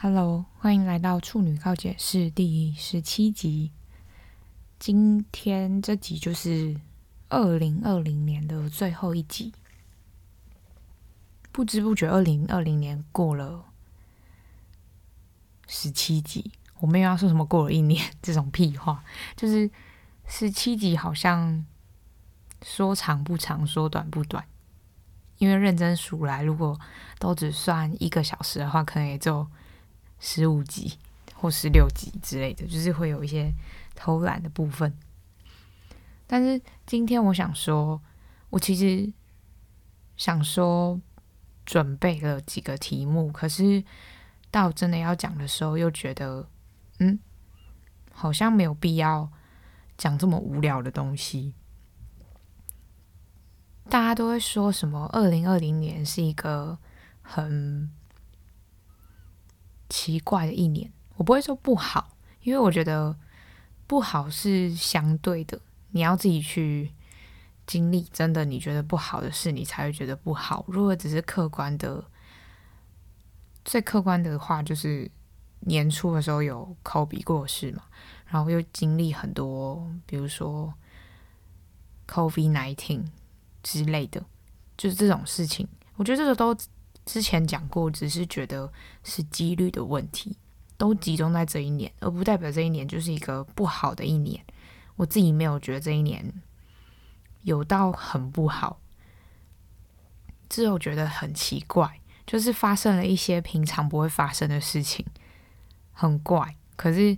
Hello，欢迎来到处女告解室第十七集。今天这集就是二零二零年的最后一集。不知不觉，二零二零年过了十七集。我没有要说什么过了一年这种屁话，就是十七集好像说长不长，说短不短。因为认真数来，如果都只算一个小时的话，可能也就十五集或十六集之类的，就是会有一些偷懒的部分。但是今天我想说，我其实想说准备了几个题目，可是到真的要讲的时候，又觉得。嗯，好像没有必要讲这么无聊的东西。大家都会说什么？二零二零年是一个很奇怪的一年。我不会说不好，因为我觉得不好是相对的。你要自己去经历，真的你觉得不好的事，你才会觉得不好。如果只是客观的，最客观的话，就是。年初的时候有 Kobe 过世嘛，然后又经历很多，比如说 COVID nineteen 之类的，就是这种事情。我觉得这个都之前讲过，只是觉得是几率的问题，都集中在这一年，而不代表这一年就是一个不好的一年。我自己没有觉得这一年有到很不好，只有觉得很奇怪，就是发生了一些平常不会发生的事情。很怪，可是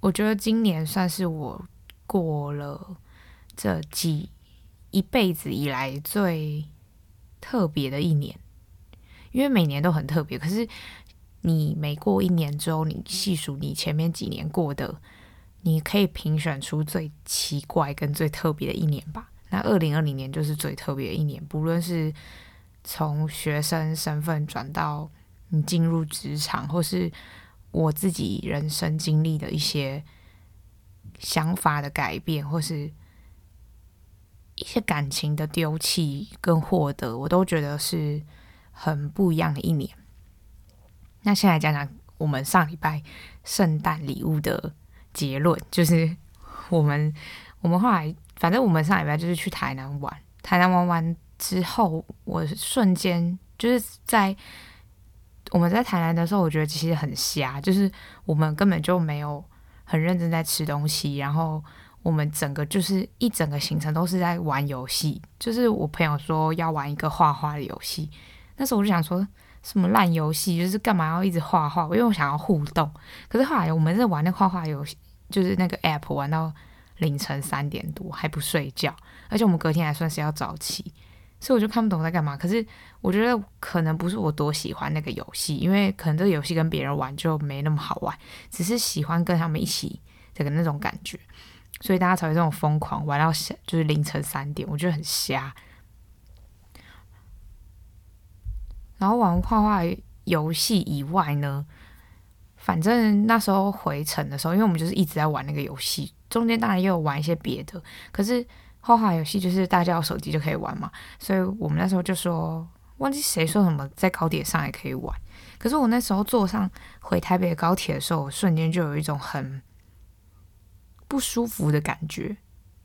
我觉得今年算是我过了这几一辈子以来最特别的一年，因为每年都很特别。可是你每过一年之后，你细数你前面几年过的，你可以评选出最奇怪跟最特别的一年吧。那二零二零年就是最特别的一年，不论是从学生身份转到你进入职场，或是。我自己人生经历的一些想法的改变，或是一些感情的丢弃跟获得，我都觉得是很不一样的一年。那先来讲讲我们上礼拜圣诞礼物的结论，就是我们我们后来反正我们上礼拜就是去台南玩，台南玩完之后，我瞬间就是在。我们在台南的时候，我觉得其实很瞎，就是我们根本就没有很认真在吃东西，然后我们整个就是一整个行程都是在玩游戏。就是我朋友说要玩一个画画的游戏，那时候我就想说什么烂游戏，就是干嘛要一直画画？因为我想要互动。可是后来我们在玩那画画游戏，就是那个 app 玩到凌晨三点多还不睡觉，而且我们隔天还算是要早起。所以我就看不懂在干嘛。可是我觉得可能不是我多喜欢那个游戏，因为可能这个游戏跟别人玩就没那么好玩，只是喜欢跟他们一起这个那种感觉，所以大家才会这种疯狂玩到就是凌晨三点，我觉得很瞎。然后玩画画游戏以外呢，反正那时候回程的时候，因为我们就是一直在玩那个游戏，中间当然也有玩一些别的，可是。画画游戏就是大家有手机就可以玩嘛，所以我们那时候就说，忘记谁说什么在高铁上也可以玩。可是我那时候坐上回台北的高铁的时候，我瞬间就有一种很不舒服的感觉，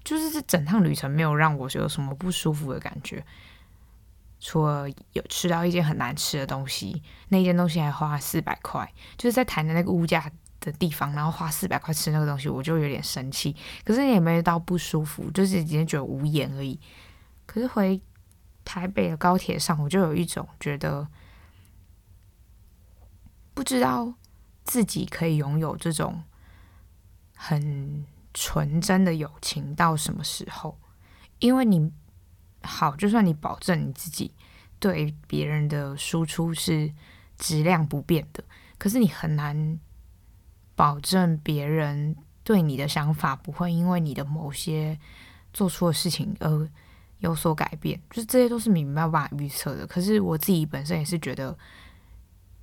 就是这整趟旅程没有让我有什么不舒服的感觉，除了有吃到一件很难吃的东西，那件东西还花四百块，就是在谈的那个物价。的地方，然后花四百块吃那个东西，我就有点生气。可是也没有到不舒服，就是今天觉得无言而已。可是回台北的高铁上，我就有一种觉得，不知道自己可以拥有这种很纯真的友情到什么时候。因为你好，就算你保证你自己对别人的输出是质量不变的，可是你很难。保证别人对你的想法不会因为你的某些做错的事情而有所改变，就是这些都是你没有办法预测的。可是我自己本身也是觉得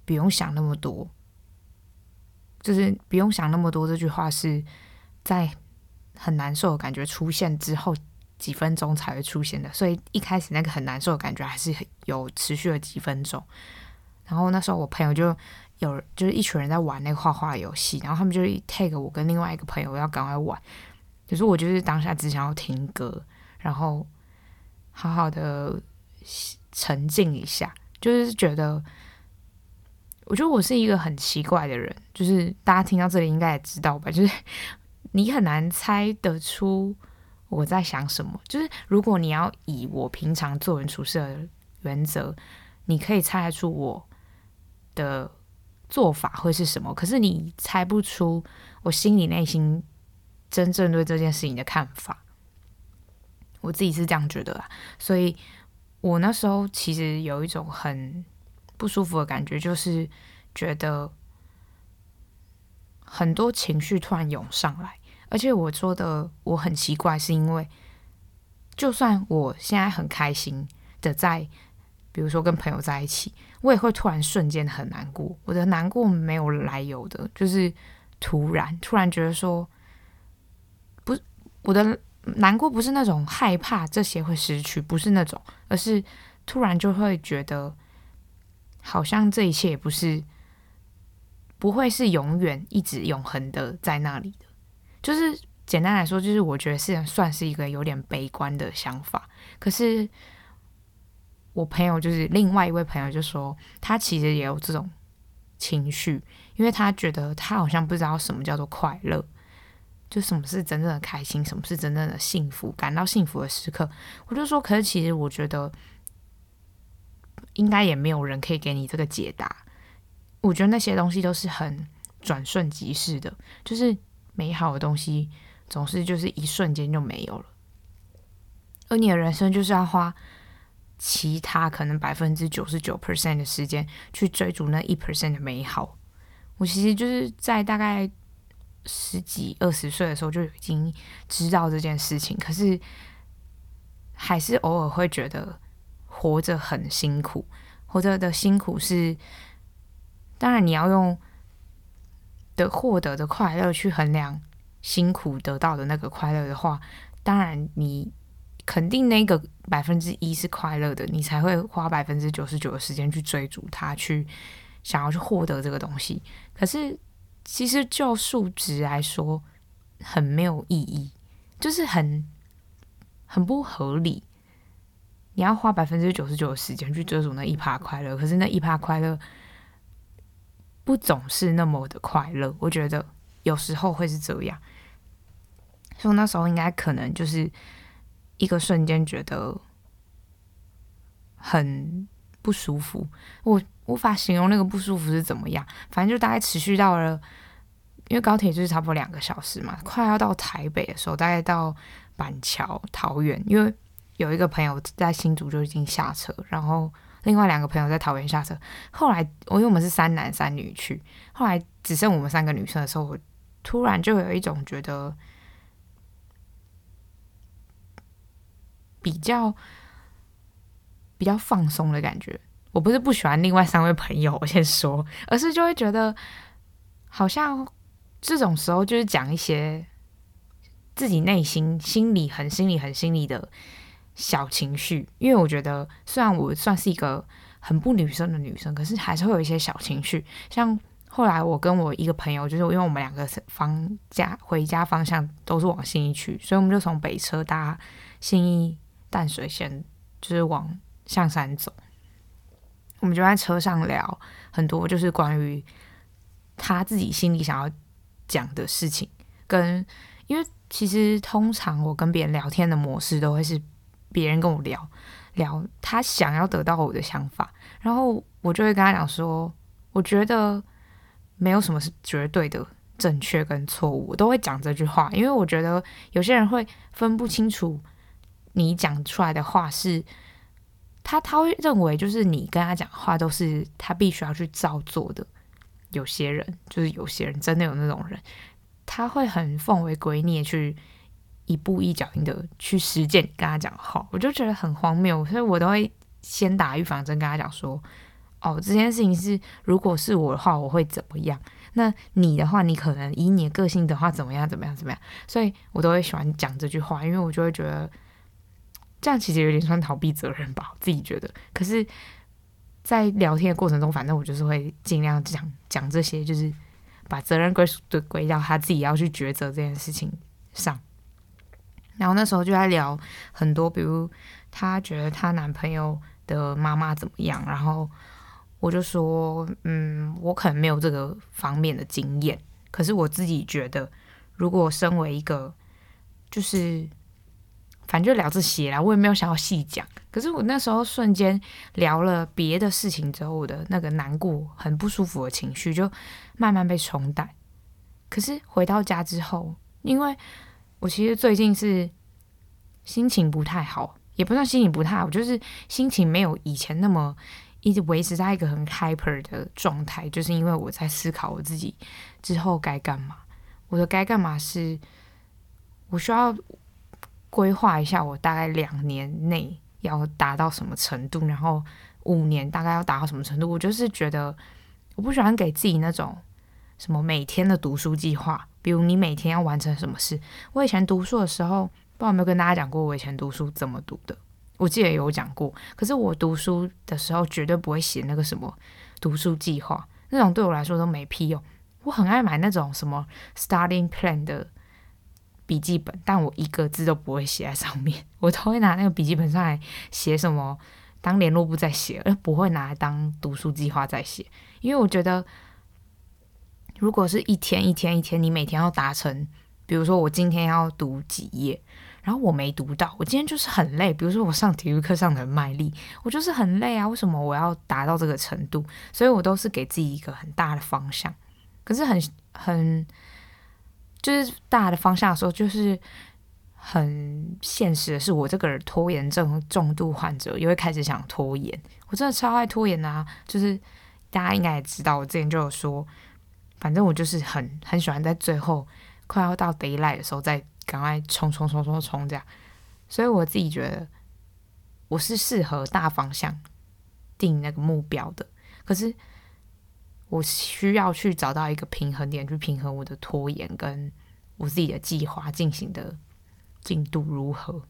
不用想那么多，就是不用想那么多。这句话是在很难受的感觉出现之后几分钟才会出现的，所以一开始那个很难受的感觉还是有持续了几分钟。然后那时候我朋友就有就是一群人在玩那个画画游戏，然后他们就 take 我跟另外一个朋友要赶快玩，可是我就是当下只想要听歌，然后好好的沉浸一下，就是觉得，我觉得我是一个很奇怪的人，就是大家听到这里应该也知道吧，就是你很难猜得出我在想什么，就是如果你要以我平常做人处事的原则，你可以猜得出我的做法会是什么，可是你猜不出我心里内心真正对这件事情的看法。我自己是这样觉得啊，所以我那时候其实有一种很不舒服的感觉，就是觉得很多情绪突然涌上来，而且我说的我很奇怪，是因为就算我现在很开心的在。比如说跟朋友在一起，我也会突然瞬间很难过。我的难过没有来由的，就是突然突然觉得说，不，我的难过不是那种害怕这些会失去，不是那种，而是突然就会觉得，好像这一切也不是，不会是永远一直永恒的在那里的。就是简单来说，就是我觉得是算是一个有点悲观的想法，可是。我朋友就是另外一位朋友，就说他其实也有这种情绪，因为他觉得他好像不知道什么叫做快乐，就什么是真正的开心，什么是真正的幸福，感到幸福的时刻。我就说，可是其实我觉得应该也没有人可以给你这个解答。我觉得那些东西都是很转瞬即逝的，就是美好的东西总是就是一瞬间就没有了，而你的人生就是要花。其他可能百分之九十九 percent 的时间去追逐那一 percent 的美好，我其实就是在大概十几二十岁的时候就已经知道这件事情，可是还是偶尔会觉得活着很辛苦，活着的辛苦是，当然你要用的获得的快乐去衡量辛苦得到的那个快乐的话，当然你。肯定那个百分之一是快乐的，你才会花百分之九十九的时间去追逐它，去想要去获得这个东西。可是其实就数值来说，很没有意义，就是很很不合理。你要花百分之九十九的时间去追逐那一趴快乐，可是那一趴快乐不总是那么的快乐。我觉得有时候会是这样，所以那时候应该可能就是。一个瞬间觉得很不舒服，我无法形容那个不舒服是怎么样。反正就大概持续到了，因为高铁就是差不多两个小时嘛，快要到台北的时候，大概到板桥、桃园。因为有一个朋友在新竹就已经下车，然后另外两个朋友在桃园下车。后来我因为我们是三男三女去，后来只剩我们三个女生的时候，我突然就有一种觉得。比较比较放松的感觉，我不是不喜欢另外三位朋友，我先说，而是就会觉得好像这种时候就是讲一些自己内心心里很心里很心里的小情绪，因为我觉得虽然我算是一个很不女生的女生，可是还是会有一些小情绪。像后来我跟我一个朋友，就是因为我们两个方家回家方向都是往新义区，所以我们就从北车搭新义。淡水线就是往象山走，我们就在车上聊很多，就是关于他自己心里想要讲的事情。跟因为其实通常我跟别人聊天的模式都会是别人跟我聊聊他想要得到我的想法，然后我就会跟他讲说，我觉得没有什么是绝对的正确跟错误，我都会讲这句话，因为我觉得有些人会分不清楚。你讲出来的话是，他他会认为就是你跟他讲话都是他必须要去照做的。有些人就是有些人真的有那种人，他会很奉为圭臬去一步一脚印的去实践跟他讲话，我就觉得很荒谬，所以我都会先打预防针跟他讲说，哦，这件事情是如果是我的话，我会怎么样？那你的话，你可能以你的个性的话怎么样怎么样怎么样？所以我都会喜欢讲这句话，因为我就会觉得。这样其实有点算逃避责任吧，我自己觉得。可是在聊天的过程中，反正我就是会尽量讲讲这些，就是把责任归属的归到他自己要去抉择这件事情上。然后那时候就在聊很多，比如她觉得她男朋友的妈妈怎么样，然后我就说，嗯，我可能没有这个方面的经验，可是我自己觉得，如果身为一个，就是反正就聊这些啦，我也没有想要细讲。可是我那时候瞬间聊了别的事情之后，我的那个难过、很不舒服的情绪就慢慢被冲淡。可是回到家之后，因为我其实最近是心情不太好，也不算心情不太好，就是心情没有以前那么一直维持在一个很 hyper 的状态，就是因为我在思考我自己之后该干嘛。我的该干嘛是，我需要规划一下，我大概两年内要达到什么程度，然后五年大概要达到什么程度。我就是觉得，我不喜欢给自己那种什么每天的读书计划。比如你每天要完成什么事？我以前读书的时候，不知道有没有跟大家讲过，我以前读书怎么读的？我记得有讲过。可是我读书的时候绝对不会写那个什么读书计划，那种对我来说都没屁用。我很爱买那种什么 studying plan 的笔记本，但我一个字都不会写在上面。我都会拿那个笔记本上来写什么当联络簿在写，而不会拿来当读书计划在写，因为我觉得。如果是一天一天一天，你每天要达成，比如说我今天要读几页，然后我没读到，我今天就是很累。比如说我上体育课上的很卖力，我就是很累啊。为什么我要达到这个程度？所以我都是给自己一个很大的方向。可是很很就是大的方向的时候，就是很现实的是，我这个拖延症重度患者也会开始想拖延。我真的超爱拖延啊！就是大家应该也知道，我之前就有说。反正我就是很很喜欢在最后快要到 daylight 的时候再赶快冲冲冲冲冲这样，所以我自己觉得我是适合大方向定那个目标的，可是我需要去找到一个平衡点，去平衡我的拖延跟我自己的计划进行的进度如何。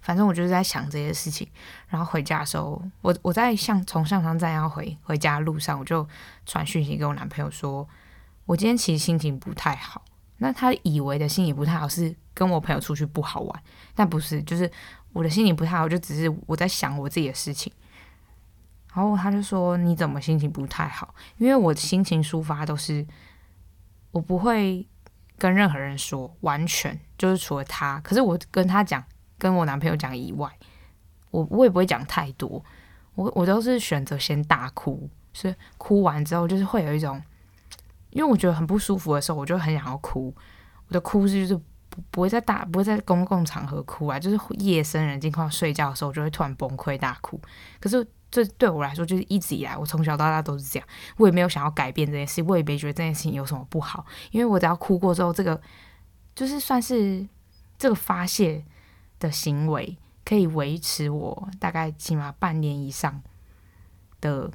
反正我就是在想这些事情，然后回家的时候，我我在向从象山站要回回家的路上，我就传讯息给我男朋友说，我今天其实心情不太好。那他以为的心情不太好是跟我朋友出去不好玩，但不是，就是我的心情不太好，就只是我在想我自己的事情。然后他就说，你怎么心情不太好？因为我心情抒发都是我不会跟任何人说，完全就是除了他，可是我跟他讲。跟我男朋友讲以外，我我也不会讲太多，我我都是选择先大哭，所以哭完之后就是会有一种，因为我觉得很不舒服的时候，我就很想要哭。我的哭是就是不不会在大不会在公共场合哭啊，就是夜深人静快要睡觉的时候，我就会突然崩溃大哭。可是这对我来说就是一直以来，我从小到大都是这样，我也没有想要改变这件事，我也没觉得这件事情有什么不好，因为我只要哭过之后，这个就是算是这个发泄。的行为可以维持我大概起码半年以上的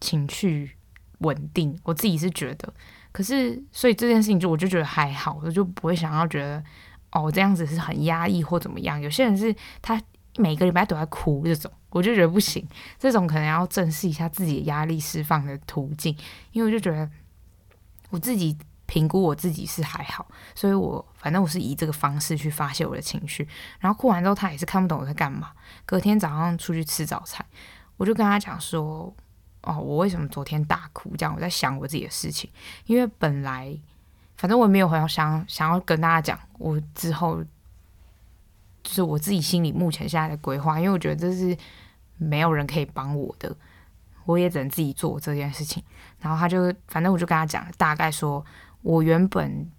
情绪稳定，我自己是觉得。可是，所以这件事情就我就觉得还好，我就不会想要觉得哦，这样子是很压抑或怎么样。有些人是他每个礼拜都在哭这种，我就觉得不行。这种可能要正视一下自己的压力释放的途径，因为我就觉得我自己。评估我自己是还好，所以我反正我是以这个方式去发泄我的情绪。然后哭完之后，他也是看不懂我在干嘛。隔天早上出去吃早餐，我就跟他讲说：“哦，我为什么昨天大哭？这样我在想我自己的事情。因为本来反正我也没有很想想要跟大家讲我之后就是我自己心里目前现在的规划，因为我觉得这是没有人可以帮我的，我也只能自己做这件事情。然后他就反正我就跟他讲大概说。”我原本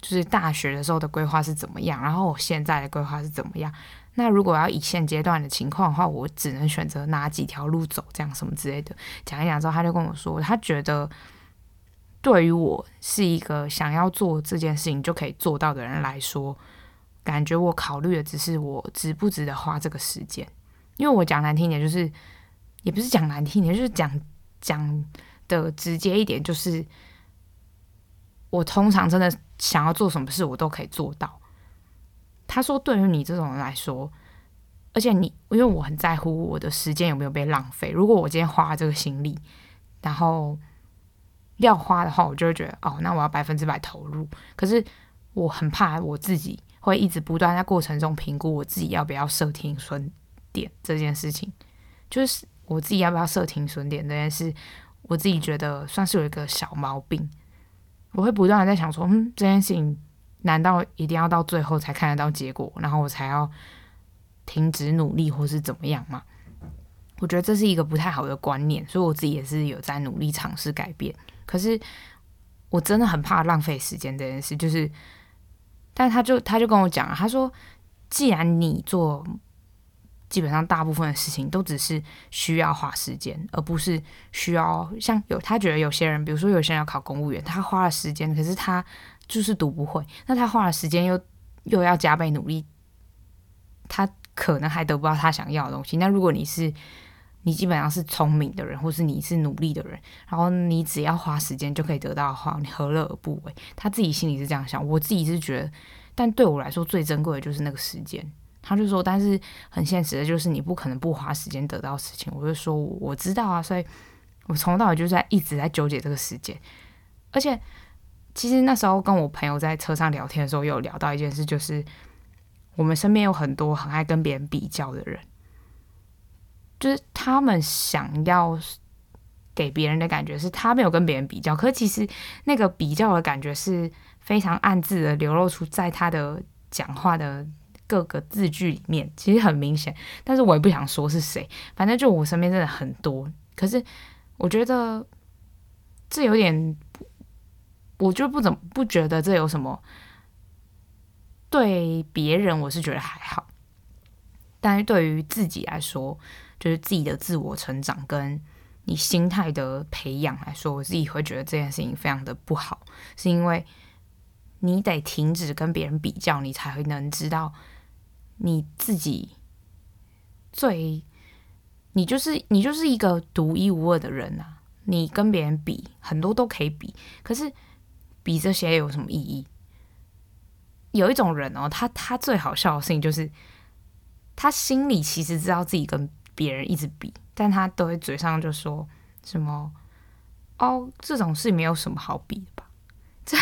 就是大学的时候的规划是怎么样，然后我现在的规划是怎么样。那如果要以现阶段的情况的话，我只能选择哪几条路走，这样什么之类的。讲一讲之后，他就跟我说，他觉得对于我是一个想要做这件事情就可以做到的人来说，感觉我考虑的只是我值不值得花这个时间。因为我讲难听点，就是也不是讲难听点，就是讲讲的直接一点，就是。我通常真的想要做什么事，我都可以做到。他说：“对于你这种人来说，而且你因为我很在乎我的时间有没有被浪费。如果我今天花这个心力，然后要花的话，我就会觉得哦，那我要百分之百投入。可是我很怕我自己会一直不断在过程中评估我自己要不要设停损点这件事情，就是我自己要不要设停损点这件事，我自己觉得算是有一个小毛病。我会不断的在想说，嗯，这件事情难道一定要到最后才看得到结果，然后我才要停止努力或是怎么样吗？我觉得这是一个不太好的观念，所以我自己也是有在努力尝试改变。可是我真的很怕浪费时间这件事，就是，但他就他就跟我讲，他说，既然你做基本上大部分的事情都只是需要花时间，而不是需要像有他觉得有些人，比如说有些人要考公务员，他花了时间，可是他就是读不会，那他花了时间又又要加倍努力，他可能还得不到他想要的东西。那如果你是你基本上是聪明的人，或是你是努力的人，然后你只要花时间就可以得到的话，你何乐而不为？他自己心里是这样想，我自己是觉得，但对我来说最珍贵的就是那个时间。他就说，但是很现实的就是你不可能不花时间得到事情。我就说我知道啊，所以我从头到尾就在一直在纠结这个时间。而且其实那时候跟我朋友在车上聊天的时候，有聊到一件事，就是我们身边有很多很爱跟别人比较的人。就是他们想要给别人的感觉是他没有跟别人比较，可其实那个比较的感觉是非常暗自的流露出在他的讲话的各个字句里面，其实很明显。但是我也不想说是谁，反正就我身边真的很多。可是我觉得这有点，我就不怎么不觉得这有什么。对别人我是觉得还好，但是对于自己来说。就是自己的自我成长跟你心态的培养来说，我自己会觉得这件事情非常的不好，是因为你得停止跟别人比较，你才会能知道你自己最，你就是你就是一个独一无二的人啊！你跟别人比，很多都可以比，可是比这些有什么意义？有一种人哦，他他最好笑的事情就是，他心里其实知道自己跟别人一直比，但他都会嘴上就说什么哦，这种事没有什么好比的吧？这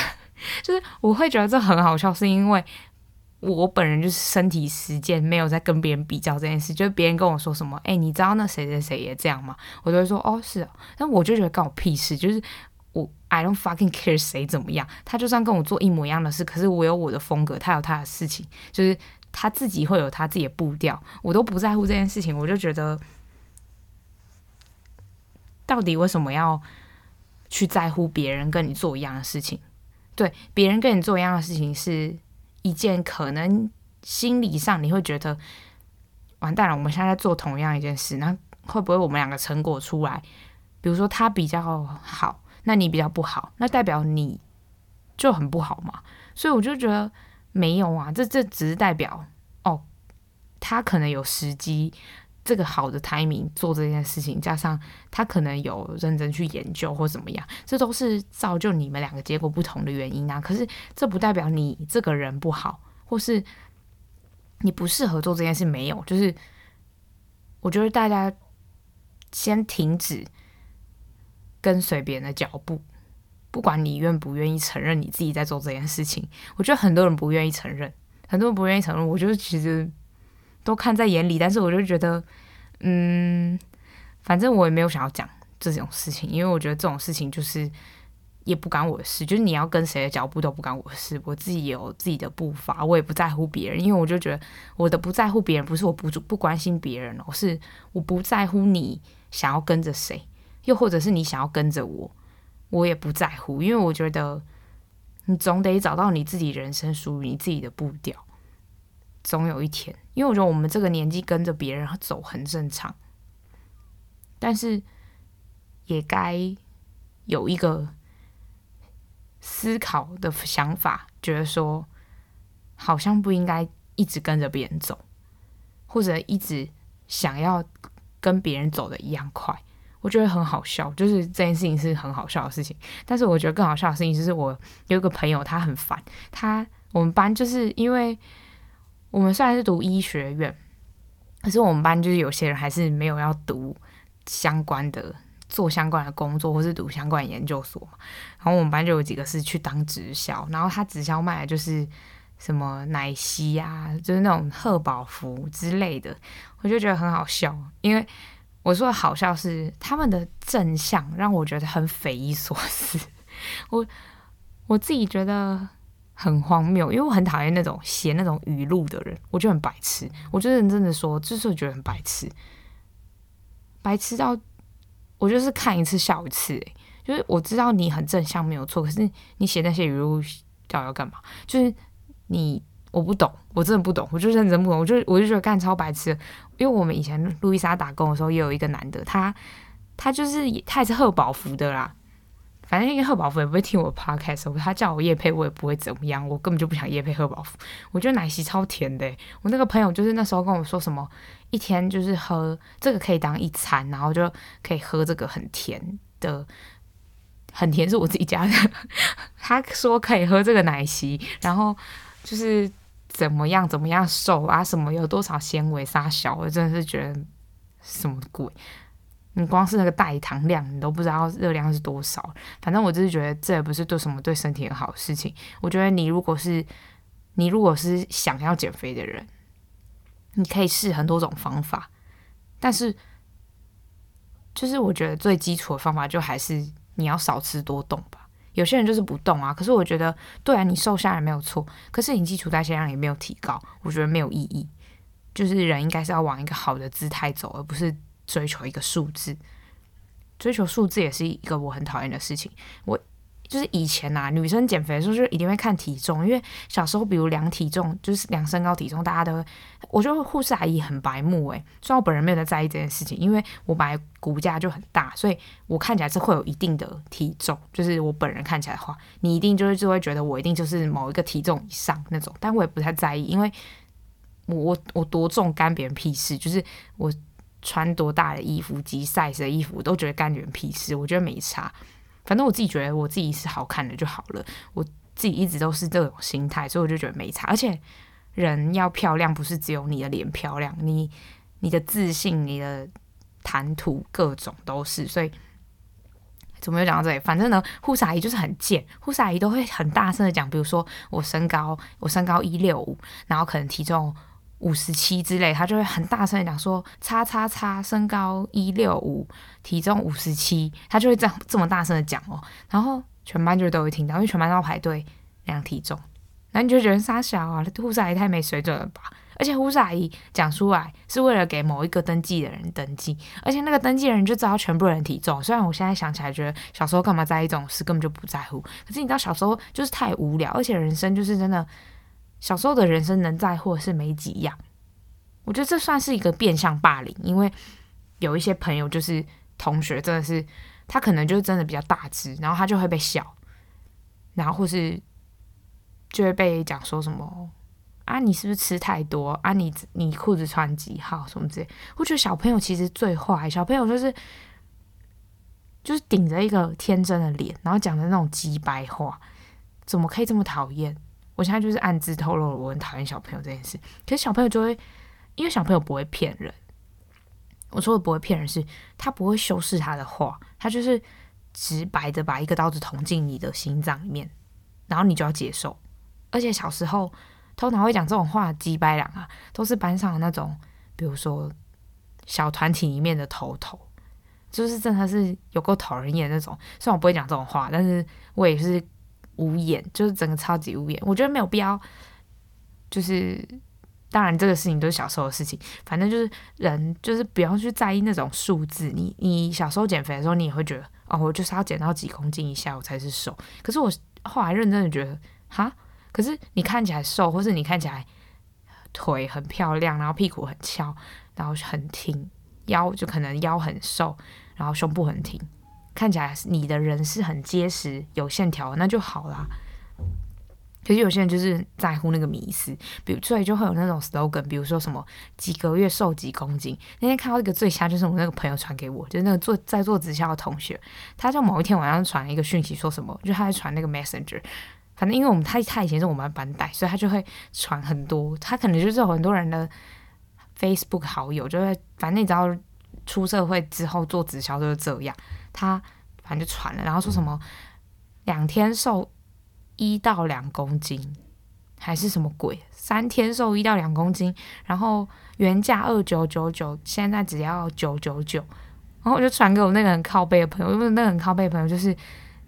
就是我会觉得这很好笑，是因为我本人就是身体实践，没有在跟别人比较这件事。就是别人跟我说什么，哎，你知道那谁谁谁也这样吗？我就会说哦，是啊。但我就觉得关我屁事，就是我 I don't fucking care 谁怎么样，他就算跟我做一模一样的事，可是我有我的风格，他有他的事情，就是。他自己会有他自己的步调，我都不在乎这件事情。我就觉得，到底为什么要去在乎别人跟你做一样的事情？对，别人跟你做一样的事情是一件可能心理上你会觉得完蛋了。我们现在在做同样一件事，那会不会我们两个成果出来？比如说他比较好，那你比较不好，那代表你就很不好嘛？所以我就觉得。没有啊，这这只是代表哦，他可能有时机，这个好的 timing 做这件事情，加上他可能有认真去研究或怎么样，这都是造就你们两个结果不同的原因啊。可是这不代表你这个人不好，或是你不适合做这件事。没有，就是我觉得大家先停止跟随别人的脚步。不管你愿不愿意承认你自己在做这件事情，我觉得很多人不愿意承认，很多人不愿意承认。我觉得其实都看在眼里，但是我就觉得，嗯，反正我也没有想要讲这种事情，因为我觉得这种事情就是也不干我的事，就是你要跟谁的脚步都不干我的事。我自己有自己的步伐，我也不在乎别人，因为我就觉得我的不在乎别人不是我不不关心别人哦，是我不在乎你想要跟着谁，又或者是你想要跟着我。我也不在乎，因为我觉得你总得找到你自己人生属于你自己的步调，总有一天。因为我觉得我们这个年纪跟着别人走很正常，但是也该有一个思考的想法，觉得说好像不应该一直跟着别人走，或者一直想要跟别人走的一样快。我觉得很好笑，就是这件事情是很好笑的事情。但是我觉得更好笑的事情就是，我有一个朋友，他很烦。他我们班就是因为我们虽然是读医学院，可是我们班就是有些人还是没有要读相关的、做相关的工作，或是读相关研究所嘛。然后我们班就有几个是去当直销，然后他直销卖的就是什么奶昔啊，就是那种贺宝福之类的，我就觉得很好笑。因为我说的好笑是他们的正向让我觉得很匪夷所思，我 我自己觉得。很荒谬，因为我很讨厌那种写那种语录的人，我就很白痴。我就认真的说，就是觉得很白痴，白痴到我就是看一次笑一次。诶，就是我知道你很正向没有错，可是你写那些语录到底要干嘛？就是你我不懂，我真的不懂，我就认真不懂，我就我就觉得干超白痴。因为我们以前路易莎打工的时候，也有一个男的，他他就是他也是贺宝福的啦。反正因为贺宝福也不会听我 podcast，他叫我业配我也不会怎么样，我根本就不想业配贺宝福。我觉得奶昔超甜的，我那个朋友就是那时候跟我说什么，一天就是喝这个可以当一餐，然后就可以喝这个很甜的，很甜是我自己加的。他说可以喝这个奶昔，然后就是怎么样怎么样瘦啊，什么有多少纤维啥小，我真的是觉得什么鬼。你光是那个代糖量，你都不知道热量是多少。反正我就是觉得这也不是对什么对身体很好的事情。我觉得你如果是你如果是想要减肥的人，你可以试很多种方法，但是就是我觉得最基础的方法就还是你要少吃多动吧。有些人就是不动啊，可是我觉得对啊，你瘦下来没有错，可是你基础代谢量也没有提高，我觉得没有意义。就是人应该是要往一个好的姿态走，而不是。追求一个数字，追求数字也是一个我很讨厌的事情。我就是以前呐、啊，女生减肥的时候就一定会看体重，因为小时候比如量体重，就是量身高体重，大家都会，我觉得护士阿姨很白目诶，虽然我本人没有在在意这件事情，因为我本来骨架就很大，所以我看起来是会有一定的体重。就是我本人看起来的话，你一定就是就会觉得我一定就是某一个体重以上那种，但我也不太在意，因为我我我多重干别人屁事，就是我。穿多大的衣服及 size 的衣服，我都觉得干你屁事。我觉得没差，反正我自己觉得我自己是好看的就好了。我自己一直都是这种心态，所以我就觉得没差。而且人要漂亮，不是只有你的脸漂亮，你你的自信、你的谈吐，各种都是。所以怎么又讲到这里？反正呢，护士阿姨就是很贱，护士阿姨都会很大声的讲，比如说我身高，我身高一六五，然后可能体重。五十七之类，他就会很大声讲说：“叉叉叉，身高一六五，体重五十七。”他就会这样这么大声的讲哦，然后全班就都会听到，因为全班都要排队量体重。然后你就觉得傻小啊，护士阿姨太没水准了吧？而且护士阿姨讲出来是为了给某一个登记的人登记，而且那个登记的人就知道全部人体重。虽然我现在想起来觉得小时候干嘛在意这种事，根本就不在乎。可是你知道小时候就是太无聊，而且人生就是真的。小时候的人生能在乎的是没几样，我觉得这算是一个变相霸凌，因为有一些朋友就是同学，真的是他可能就是真的比较大只，然后他就会被笑，然后或是就会被讲说什么啊，你是不是吃太多啊？你你裤子穿几号什么之类？我觉得小朋友其实最坏，小朋友就是就是顶着一个天真的脸，然后讲的那种鸡掰话，怎么可以这么讨厌？我现在就是暗自透露了，我很讨厌小朋友这件事。可是小朋友就会，因为小朋友不会骗人。我说的不会骗人是，他不会修饰他的话，他就是直白的把一个刀子捅进你的心脏里面，然后你就要接受。而且小时候通常会讲这种话，几百两啊，都是班上的那种，比如说小团体里面的头头，就是真的是有够讨人厌那种。虽然我不会讲这种话，但是我也是。无眼，就是整个超级无眼，我觉得没有必要。就是当然，这个事情都是小时候的事情，反正就是人就是不要去在意那种数字。你你小时候减肥的时候，你也会觉得哦，我就是要减到几公斤以下我才是瘦。可是我后来认真的觉得，哈，可是你看起来瘦，或是你看起来腿很漂亮，然后屁股很翘，然后很挺，腰就可能腰很瘦，然后胸部很挺。看起来你的人是很结实、有线条，那就好啦。可是有些人就是在乎那个迷思，比如所以就会有那种 slogan，比如说什么几个月瘦几公斤。那天看到一个最瞎，就是我那个朋友传给我，就是那个做在做直销的同学，他就某一天晚上传一个讯息，说什么，就他在传那个 messenger。反正因为我们他他以前是我们班带，所以他就会传很多，他可能就是有很多人的 Facebook 好友，就会反正你知道出社会之后做直销就是这样，他反正就传了，然后说什么两天瘦一到两公斤，还是什么鬼，三天瘦一到两公斤，然后原价二九九九，现在只要九九九，然后我就传给我那个很靠背的朋友，因为那个很靠背的朋友就是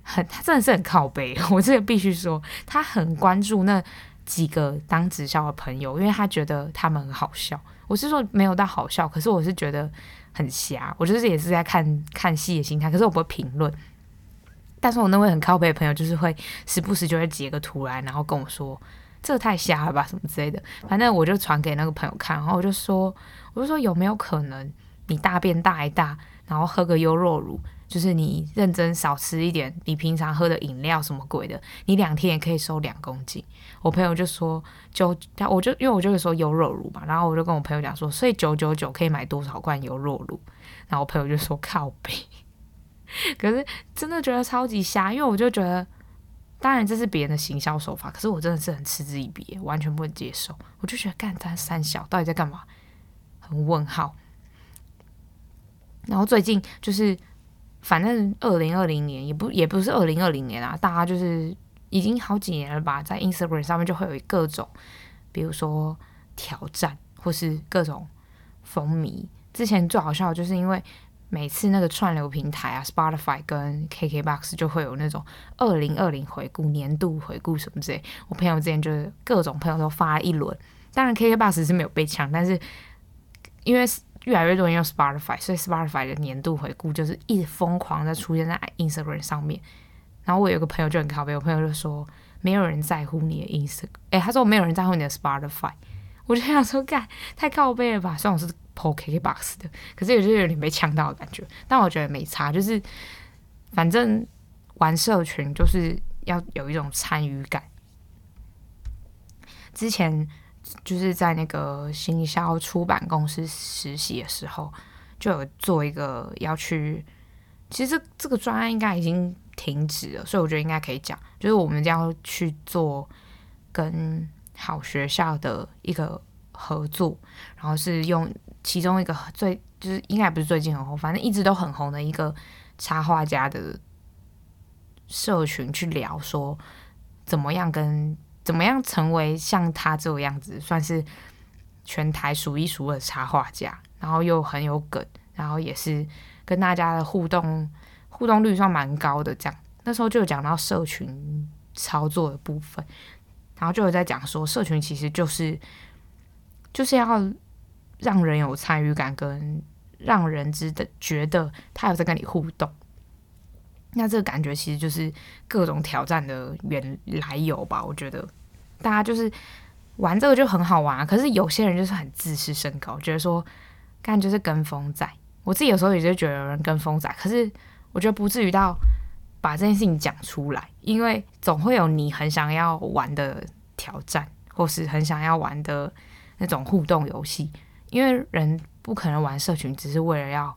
很，他真的是很靠背，我这个必须说，他很关注那。几个当直销的朋友，因为他觉得他们很好笑。我是说没有到好笑，可是我是觉得很瞎。我就是也是在看看戏的心态，可是我不会评论。但是我那位很靠北的朋友，就是会时不时就会截个图来，然后跟我说：“这太瞎了吧，什么之类的。”反正我就传给那个朋友看，然后我就说：“我就说有没有可能你大便大一大，然后喝个优酪乳？”就是你认真少吃一点，你平常喝的饮料什么鬼的，你两天也可以瘦两公斤。我朋友就说，就他我就因为我就说优酪乳嘛，然后我就跟我朋友讲说，所以九九九可以买多少罐优酪乳？然后我朋友就说靠北，可是真的觉得超级瞎，因为我就觉得，当然这是别人的行销手法，可是我真的是很嗤之以鼻，完全不能接受。我就觉得干他三小到底在干嘛？很问号。然后最近就是。反正二零二零年也不也不是二零二零年啊，大家就是已经好几年了吧，在 Instagram 上面就会有各种，比如说挑战或是各种风靡。之前最好笑的就是因为每次那个串流平台啊，Spotify 跟 KKBox 就会有那种二零二零回顾、年度回顾什么之类。我朋友之前就是各种朋友都发了一轮，当然 KKBox 是没有被抢，但是因为。越来越多人用 Spotify，所以 Spotify 的年度回顾就是一直疯狂的出现在 Instagram 上面。然后我有个朋友就很靠北，我朋友就说没有人在乎你的 Instagram，哎，他说没有人在乎你的 Spotify。我就想说，干太靠北了吧？虽然我是 PO KKBOX 的，可是也是有点被呛到的感觉。但我觉得没差，就是反正玩社群就是要有一种参与感。之前。就是在那个行销出版公司实习的时候，就有做一个要去。其实这个专案应该已经停止了，所以我觉得应该可以讲。就是我们要去做跟好学校的一个合作，然后是用其中一个最就是应该不是最近很红，反正一直都很红的一个插画家的社群去聊说怎么样跟。怎么样成为像他这个样子，算是全台数一数二的插画家，然后又很有梗，然后也是跟大家的互动互动率算蛮高的。这样那时候就有讲到社群操作的部分，然后就有在讲说，社群其实就是就是要让人有参与感，跟让人知的觉得他有在跟你互动。那这个感觉其实就是各种挑战的原来由吧，我觉得。大家就是玩这个就很好玩啊，可是有些人就是很自视甚高，觉得说干就是跟风仔。我自己有时候也就觉得有人跟风仔，可是我觉得不至于到把这件事情讲出来，因为总会有你很想要玩的挑战，或是很想要玩的那种互动游戏。因为人不可能玩社群只是为了要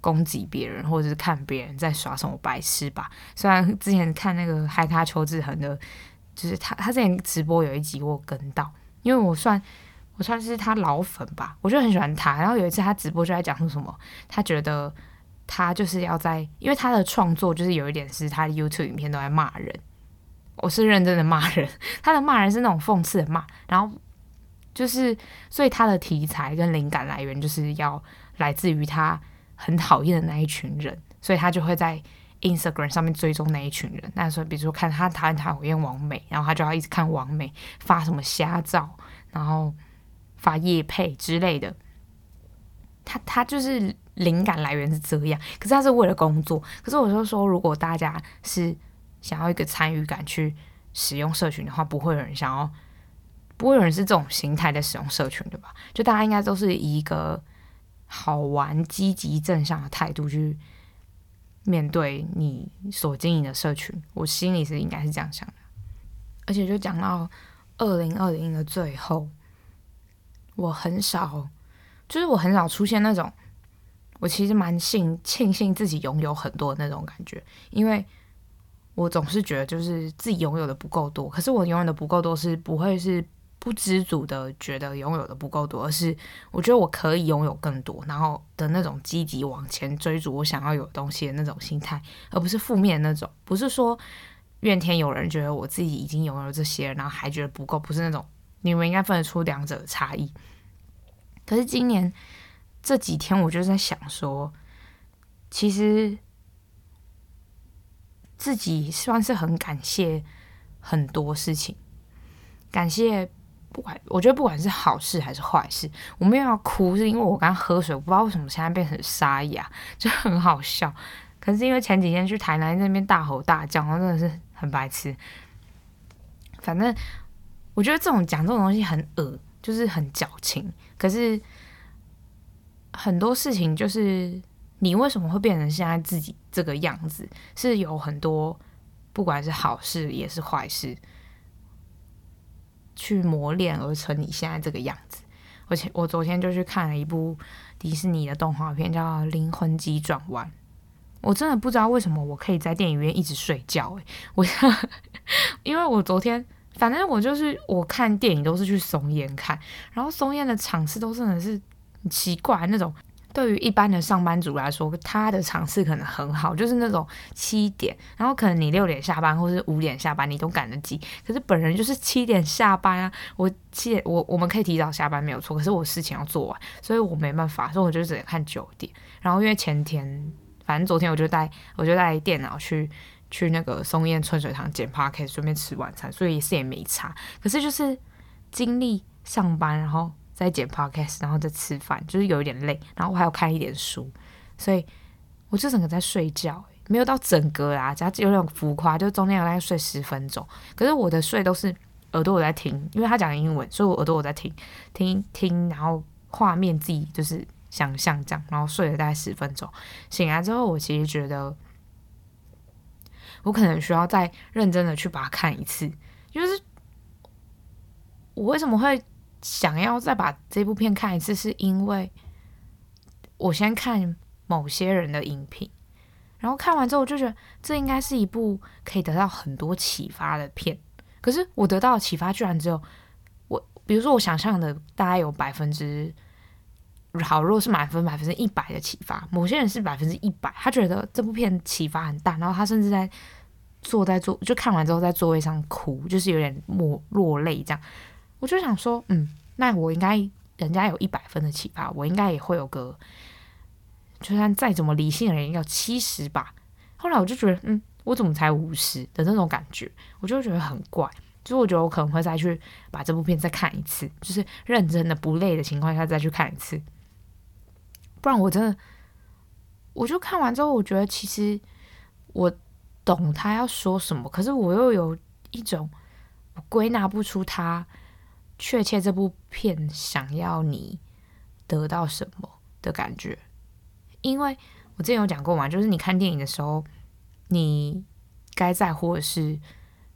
攻击别人，或者是看别人在耍什么白痴吧。虽然之前看那个嗨咖邱志恒的。就是他，他之前直播有一集我跟到，因为我算我算是他老粉吧，我就很喜欢他。然后有一次他直播就在讲说什么，他觉得他就是要在，因为他的创作就是有一点是他的 YouTube 影片都在骂人，我是认真的骂人，他的骂人是那种讽刺的骂，然后就是所以他的题材跟灵感来源就是要来自于他很讨厌的那一群人，所以他就会在。Instagram 上面追踪那一群人，那时候比如说看他讨厌讨厌王美，然后他就要一直看王美发什么瞎照，然后发夜配之类的。他他就是灵感来源是这样，可是他是为了工作。可是我就说，如果大家是想要一个参与感去使用社群的话，不会有人想要，不会有人是这种形态在使用社群的吧？就大家应该都是以一个好玩、积极、正向的态度去。面对你所经营的社群，我心里是应该是这样想的。而且就讲到二零二零的最后，我很少，就是我很少出现那种，我其实蛮幸庆幸自己拥有很多那种感觉，因为我总是觉得就是自己拥有的不够多。可是我拥有的不够多是不会是不知足的觉得拥有的不够多，而是我觉得我可以拥有更多，然后的那种积极往前追逐我想要有东西的那种心态，而不是负面那种。不是说怨天尤人，觉得我自己已经拥有这些，然后还觉得不够，不是那种。你们应该分得出两者的差异。可是今年这几天，我就在想说，其实自己算是很感谢很多事情，感谢。不管我觉得不管是好事还是坏事，我没有要哭，是因为我刚喝水，我不知道为什么现在变成沙哑，就很好笑。可是因为前几天去台南那边大吼大叫，然后真的是很白痴。反正我觉得这种讲这种东西很恶，就是很矫情。可是很多事情就是你为什么会变成现在自己这个样子，是有很多不管是好事也是坏事。去磨练而成你现在这个样子，而且我昨天就去看了一部迪士尼的动画片，叫《灵魂急转弯》。我真的不知道为什么我可以在电影院一直睡觉，诶，我 因为我昨天反正我就是我看电影都是去松烟看，然后松烟的场次都真的是很奇怪那种。对于一般的上班族来说，他的场次可能很好，就是那种七点，然后可能你六点下班或是五点下班，你都赶得及。可是本人就是七点下班啊，我七点我我们可以提早下班没有错，可是我事情要做完，所以我没办法，所以我就只能看九点。然后因为前天，反正昨天我就带我就带电脑去去那个松烟春水堂剪 podcast，顺便吃晚餐，所以是也没差。可是就是经历上班，然后。在剪 podcast，然后再吃饭，就是有一点累，然后我还要看一点书，所以我就整个在睡觉，没有到整个啊，只要有点浮夸，就中间有大概睡十分钟。可是我的睡都是耳朵我在听，因为他讲英文，所以我耳朵我在听，听听，然后画面自己就是想象这样，然后睡了大概十分钟。醒来之后，我其实觉得我可能需要再认真的去把它看一次，就是我为什么会。想要再把这部片看一次，是因为我先看某些人的影评，然后看完之后我就觉得这应该是一部可以得到很多启发的片。可是我得到启发居然只有我，比如说我想象的大概有百分之好，如果是满分百分之一百的启发，某些人是百分之一百，他觉得这部片启发很大，然后他甚至在坐在座就看完之后在座位上哭，就是有点落落泪这样。我就想说，嗯，那我应该人家有一百分的启发，我应该也会有个，就算再怎么理性的人，要七十吧。后来我就觉得，嗯，我怎么才五十的那种感觉，我就觉得很怪。所以我觉得我可能会再去把这部片再看一次，就是认真的不累的情况下再去看一次。不然我真的，我就看完之后，我觉得其实我懂他要说什么，可是我又有一种我归纳不出他。确切这部片想要你得到什么的感觉？因为我之前有讲过嘛，就是你看电影的时候，你该在乎的是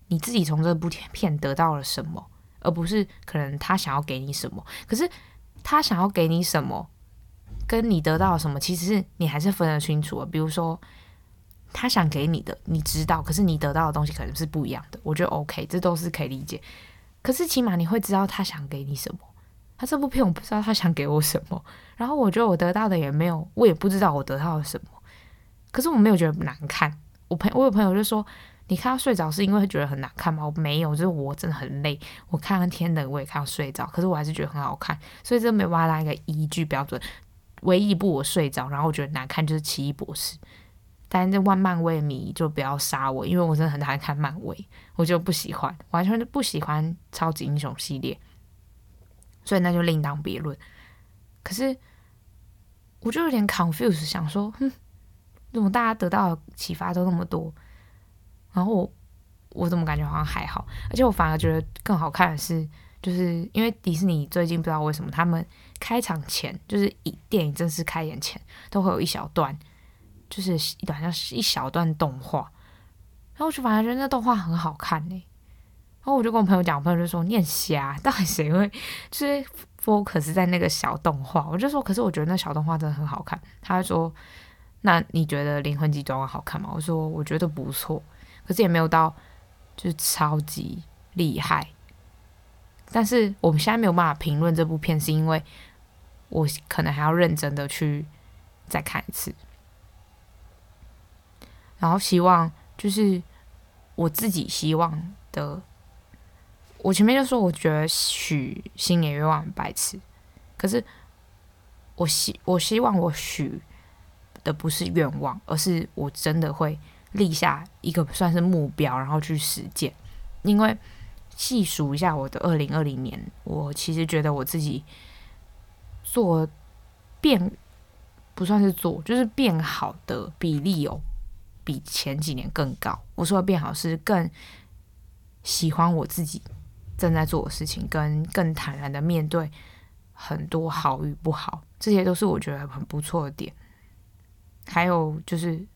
你自己从这部片得到了什么，而不是可能他想要给你什么。可是他想要给你什么，跟你得到什么，其实是你还是分得清楚的。比如说，他想给你的，你知道，可是你得到的东西可能是不一样的。我觉得 OK，这都是可以理解。可是起码你会知道他想给你什么，他这部片我不知道他想给我什么，然后我觉得我得到的也没有，我也不知道我得到了什么。可是我没有觉得难看，我朋我有朋友就说，你看到睡着是因为觉得很难看吗？我没有，就是我真的很累，我看完天冷我也看到睡着，可是我还是觉得很好看，所以这没有办法一个依据标准。唯一一部我睡着，然后我觉得难看就是《奇异博士》。但是这万漫威迷就不要杀我，因为我真的很讨厌看漫威，我就不喜欢，完全就不喜欢超级英雄系列，所以那就另当别论。可是我就有点 confuse，想说，哼，怎么大家得到的启发都那么多，然后我我怎么感觉好像还好，而且我反而觉得更好看的是，就是因为迪士尼最近不知道为什么他们开场前，就是以电影正式开演前，都会有一小段。就是一段像是一小段动画，然后我就反而觉得那动画很好看呢。然后我就跟我朋友讲，我朋友就说：“你很瞎，到底谁会就是 focus 在那个小动画？”我就说：“可是我觉得那小动画真的很好看。”他就说：“那你觉得《灵魂急转弯》好看吗？”我说：“我觉得不错，可是也没有到就是超级厉害。”但是我们现在没有办法评论这部片，是因为我可能还要认真的去再看一次。然后希望就是我自己希望的，我前面就说我觉得许新年愿望很白痴，可是我希我希望我许的不是愿望，而是我真的会立下一个算是目标，然后去实践。因为细数一下我的二零二零年，我其实觉得我自己做变不算是做，就是变好的比例有。比前几年更高。我说的变好是更喜欢我自己正在做的事情，跟更坦然的面对很多好与不好，这些都是我觉得很不错的点。还有就是，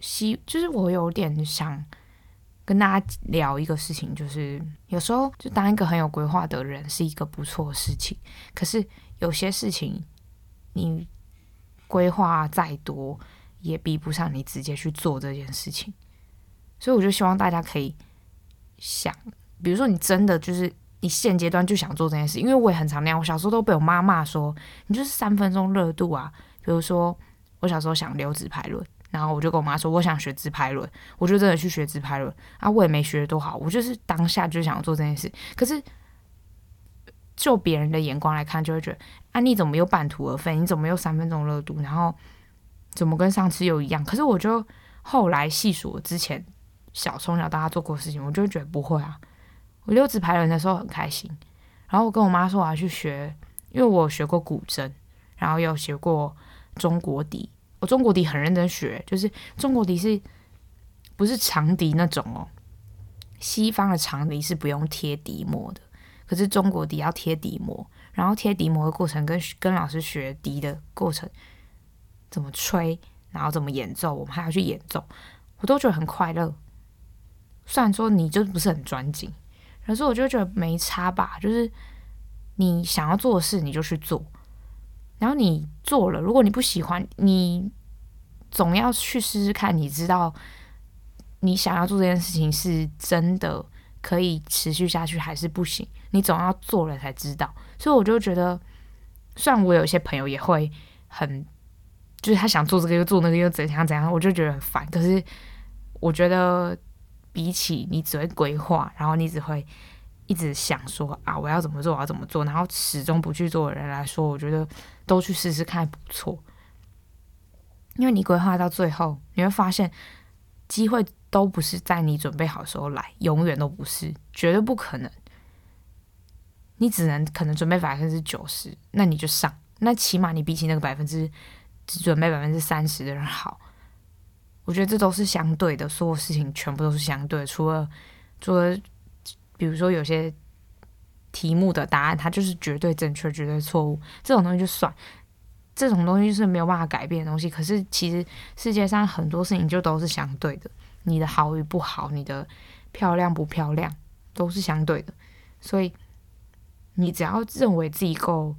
希就是我有点想跟大家聊一个事情，就是有时候就当一个很有规划的人是一个不错的事情，可是有些事情你规划再多。也比不上你直接去做这件事情，所以我就希望大家可以想，比如说你真的就是你现阶段就想做这件事，因为我也很常那样，我小时候都被我妈骂说你就是三分钟热度啊。比如说我小时候想留直排轮，然后我就跟我妈说我想学直排轮，我就真的去学直排轮啊，我也没学多好，我就是当下就想做这件事，可是就别人的眼光来看，就会觉得啊你怎么又半途而废，你怎么又三分钟热度，然后。怎么跟上次又一样？可是我就后来细数我之前小从小到大做过的事情，我就觉得不会啊。我溜直排轮的时候很开心，然后我跟我妈说我要去学，因为我有学过古筝，然后又学过中国笛。我中国笛很认真学，就是中国笛是不是长笛那种哦？西方的长笛是不用贴笛膜的，可是中国笛要贴笛膜，然后贴笛膜的过程跟跟老师学笛的过程。怎么吹，然后怎么演奏，我们还要去演奏，我都觉得很快乐。虽然说你就不是很专精，可是我就觉得没差吧。就是你想要做的事，你就去做。然后你做了，如果你不喜欢，你总要去试试看。你知道你想要做这件事情是真的可以持续下去，还是不行？你总要做了才知道。所以我就觉得，虽然我有些朋友也会很。就是他想做这个又做那个又怎样怎样，我就觉得很烦。可是我觉得比起你只会规划，然后你只会一直想说啊我要怎么做我要怎么做，然后始终不去做的人来说，我觉得都去试试看不错。因为你规划到最后，你会发现机会都不是在你准备好的时候来，永远都不是，绝对不可能。你只能可能准备百分之九十，那你就上，那起码你比起那个百分之。只准备百分之三十的人好，我觉得这都是相对的，所有事情全部都是相对的，除了除了比如说有些题目的答案它就是绝对正确、绝对错误，这种东西就算，这种东西是没有办法改变的东西。可是其实世界上很多事情就都是相对的，你的好与不好，你的漂亮不漂亮，都是相对的，所以你只要认为自己够。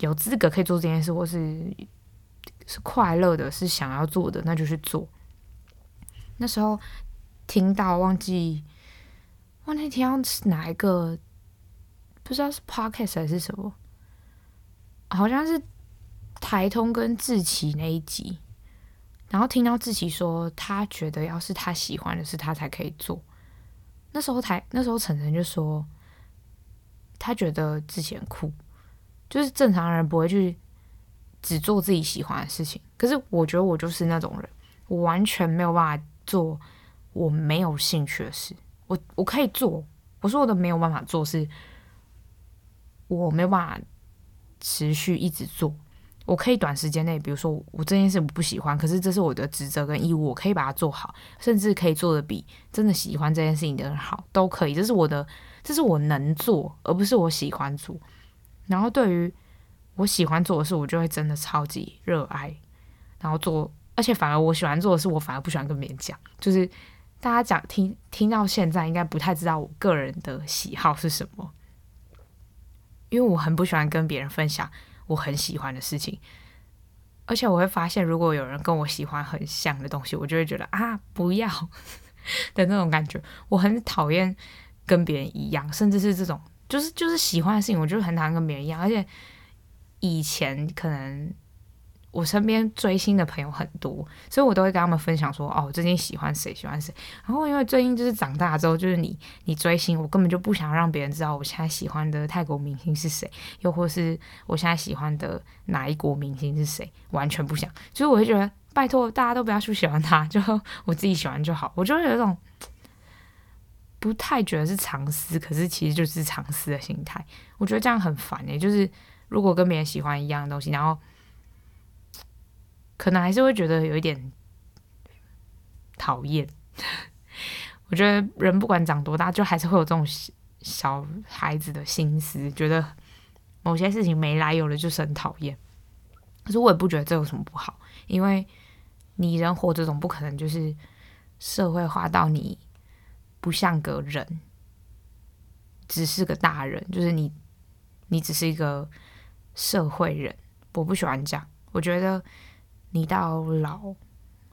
有资格可以做这件事，或是是快乐的，是想要做的，那就去做。那时候听到忘记忘记听到是哪一个，不知道是 podcast 还是什么，好像是台通跟志奇那一集，然后听到志奇说，他觉得要是他喜欢的事，他才可以做。那时候台那时候晨晨就说，他觉得志祺很酷。就是正常人不会去只做自己喜欢的事情，可是我觉得我就是那种人，我完全没有办法做我没有兴趣的事。我我可以做，我说我的没有办法做是，我没有办法持续一直做。我可以短时间内，比如说我这件事我不喜欢，可是这是我的职责跟义务，我可以把它做好，甚至可以做得比真的喜欢这件事情的人好，都可以。这是我的，这是我能做，而不是我喜欢做。然后对于我喜欢做的事，我就会真的超级热爱，然后做，而且反而我喜欢做的事，我反而不喜欢跟别人讲。就是大家讲听听到现在，应该不太知道我个人的喜好是什么，因为我很不喜欢跟别人分享我很喜欢的事情，而且我会发现，如果有人跟我喜欢很像的东西，我就会觉得啊，不要 的那种感觉。我很讨厌跟别人一样，甚至是这种就是就是喜欢的事情，我就很讨厌跟别人一样。而且以前可能。我身边追星的朋友很多，所以我都会跟他们分享说：“哦，我最近喜欢谁，喜欢谁。”然后因为最近就是长大之后，就是你你追星，我根本就不想让别人知道我现在喜欢的泰国明星是谁，又或是我现在喜欢的哪一国明星是谁，完全不想。所以我会觉得，拜托大家都不要去喜欢他，就 我自己喜欢就好。我就会有一种不太觉得是藏私，可是其实就是藏私的心态。我觉得这样很烦诶，就是如果跟别人喜欢一样的东西，然后。可能还是会觉得有一点讨厌。我觉得人不管长多大，就还是会有这种小孩子的心思，觉得某些事情没来由的就是很讨厌。可是我也不觉得这有什么不好，因为你人活着总不可能就是社会化到你不像个人，只是个大人，就是你你只是一个社会人。我不喜欢这样，我觉得。你到老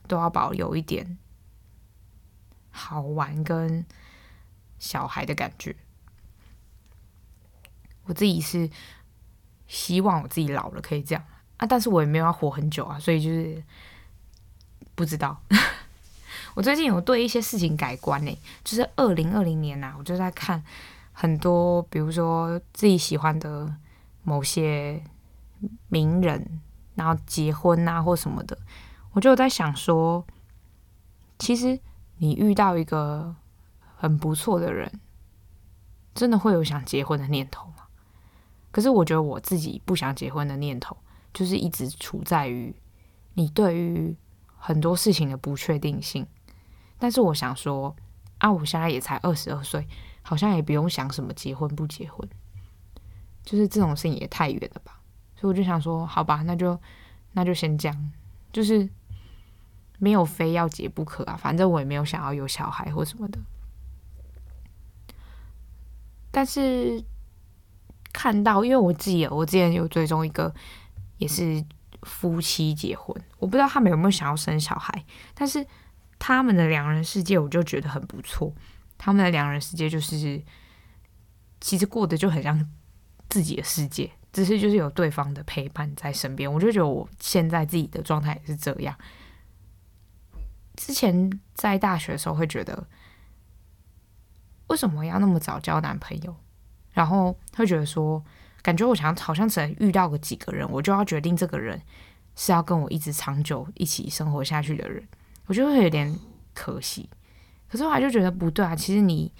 都要保留一点好玩跟小孩的感觉。我自己是希望我自己老了可以这样啊，但是我也没有要活很久啊，所以就是不知道。我最近有对一些事情改观呢，就是二零二零年呐、啊，我就在看很多，比如说自己喜欢的某些名人。然后结婚啊，或什么的，我就在想说，其实你遇到一个很不错的人，真的会有想结婚的念头吗？可是我觉得我自己不想结婚的念头，就是一直处在于你对于很多事情的不确定性。但是我想说，啊，我现在也才二十二岁，好像也不用想什么结婚不结婚，就是这种事情也太远了吧。所以我就想说，好吧，那就那就先这样，就是没有非要结不可啊。反正我也没有想要有小孩或什么的。但是看到，因为我自己，我之前有追踪一个，也是夫妻结婚，我不知道他们有没有想要生小孩，但是他们的两人世界，我就觉得很不错。他们的两人世界就是，其实过得就很像自己的世界。只是就是有对方的陪伴在身边，我就觉得我现在自己的状态也是这样。之前在大学的时候会觉得，为什么要那么早交男朋友？然后会觉得说，感觉我想好像只能遇到个几个人，我就要决定这个人是要跟我一直长久一起生活下去的人，我就会有点可惜。可是后来就觉得不对啊，其实你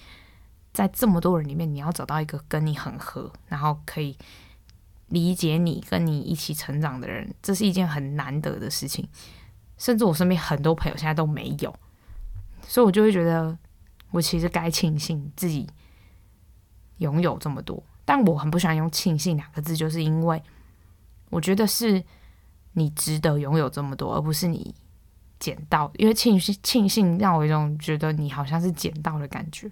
在这么多人里面，你要找到一个跟你很合，然后可以。理解你、跟你一起成长的人，这是一件很难得的事情。甚至我身边很多朋友现在都没有，所以我就会觉得，我其实该庆幸自己拥有这么多。但我很不喜欢用“庆幸”两个字，就是因为我觉得是你值得拥有这么多，而不是你捡到。因为庆幸庆幸让我有一种觉得你好像是捡到的感觉。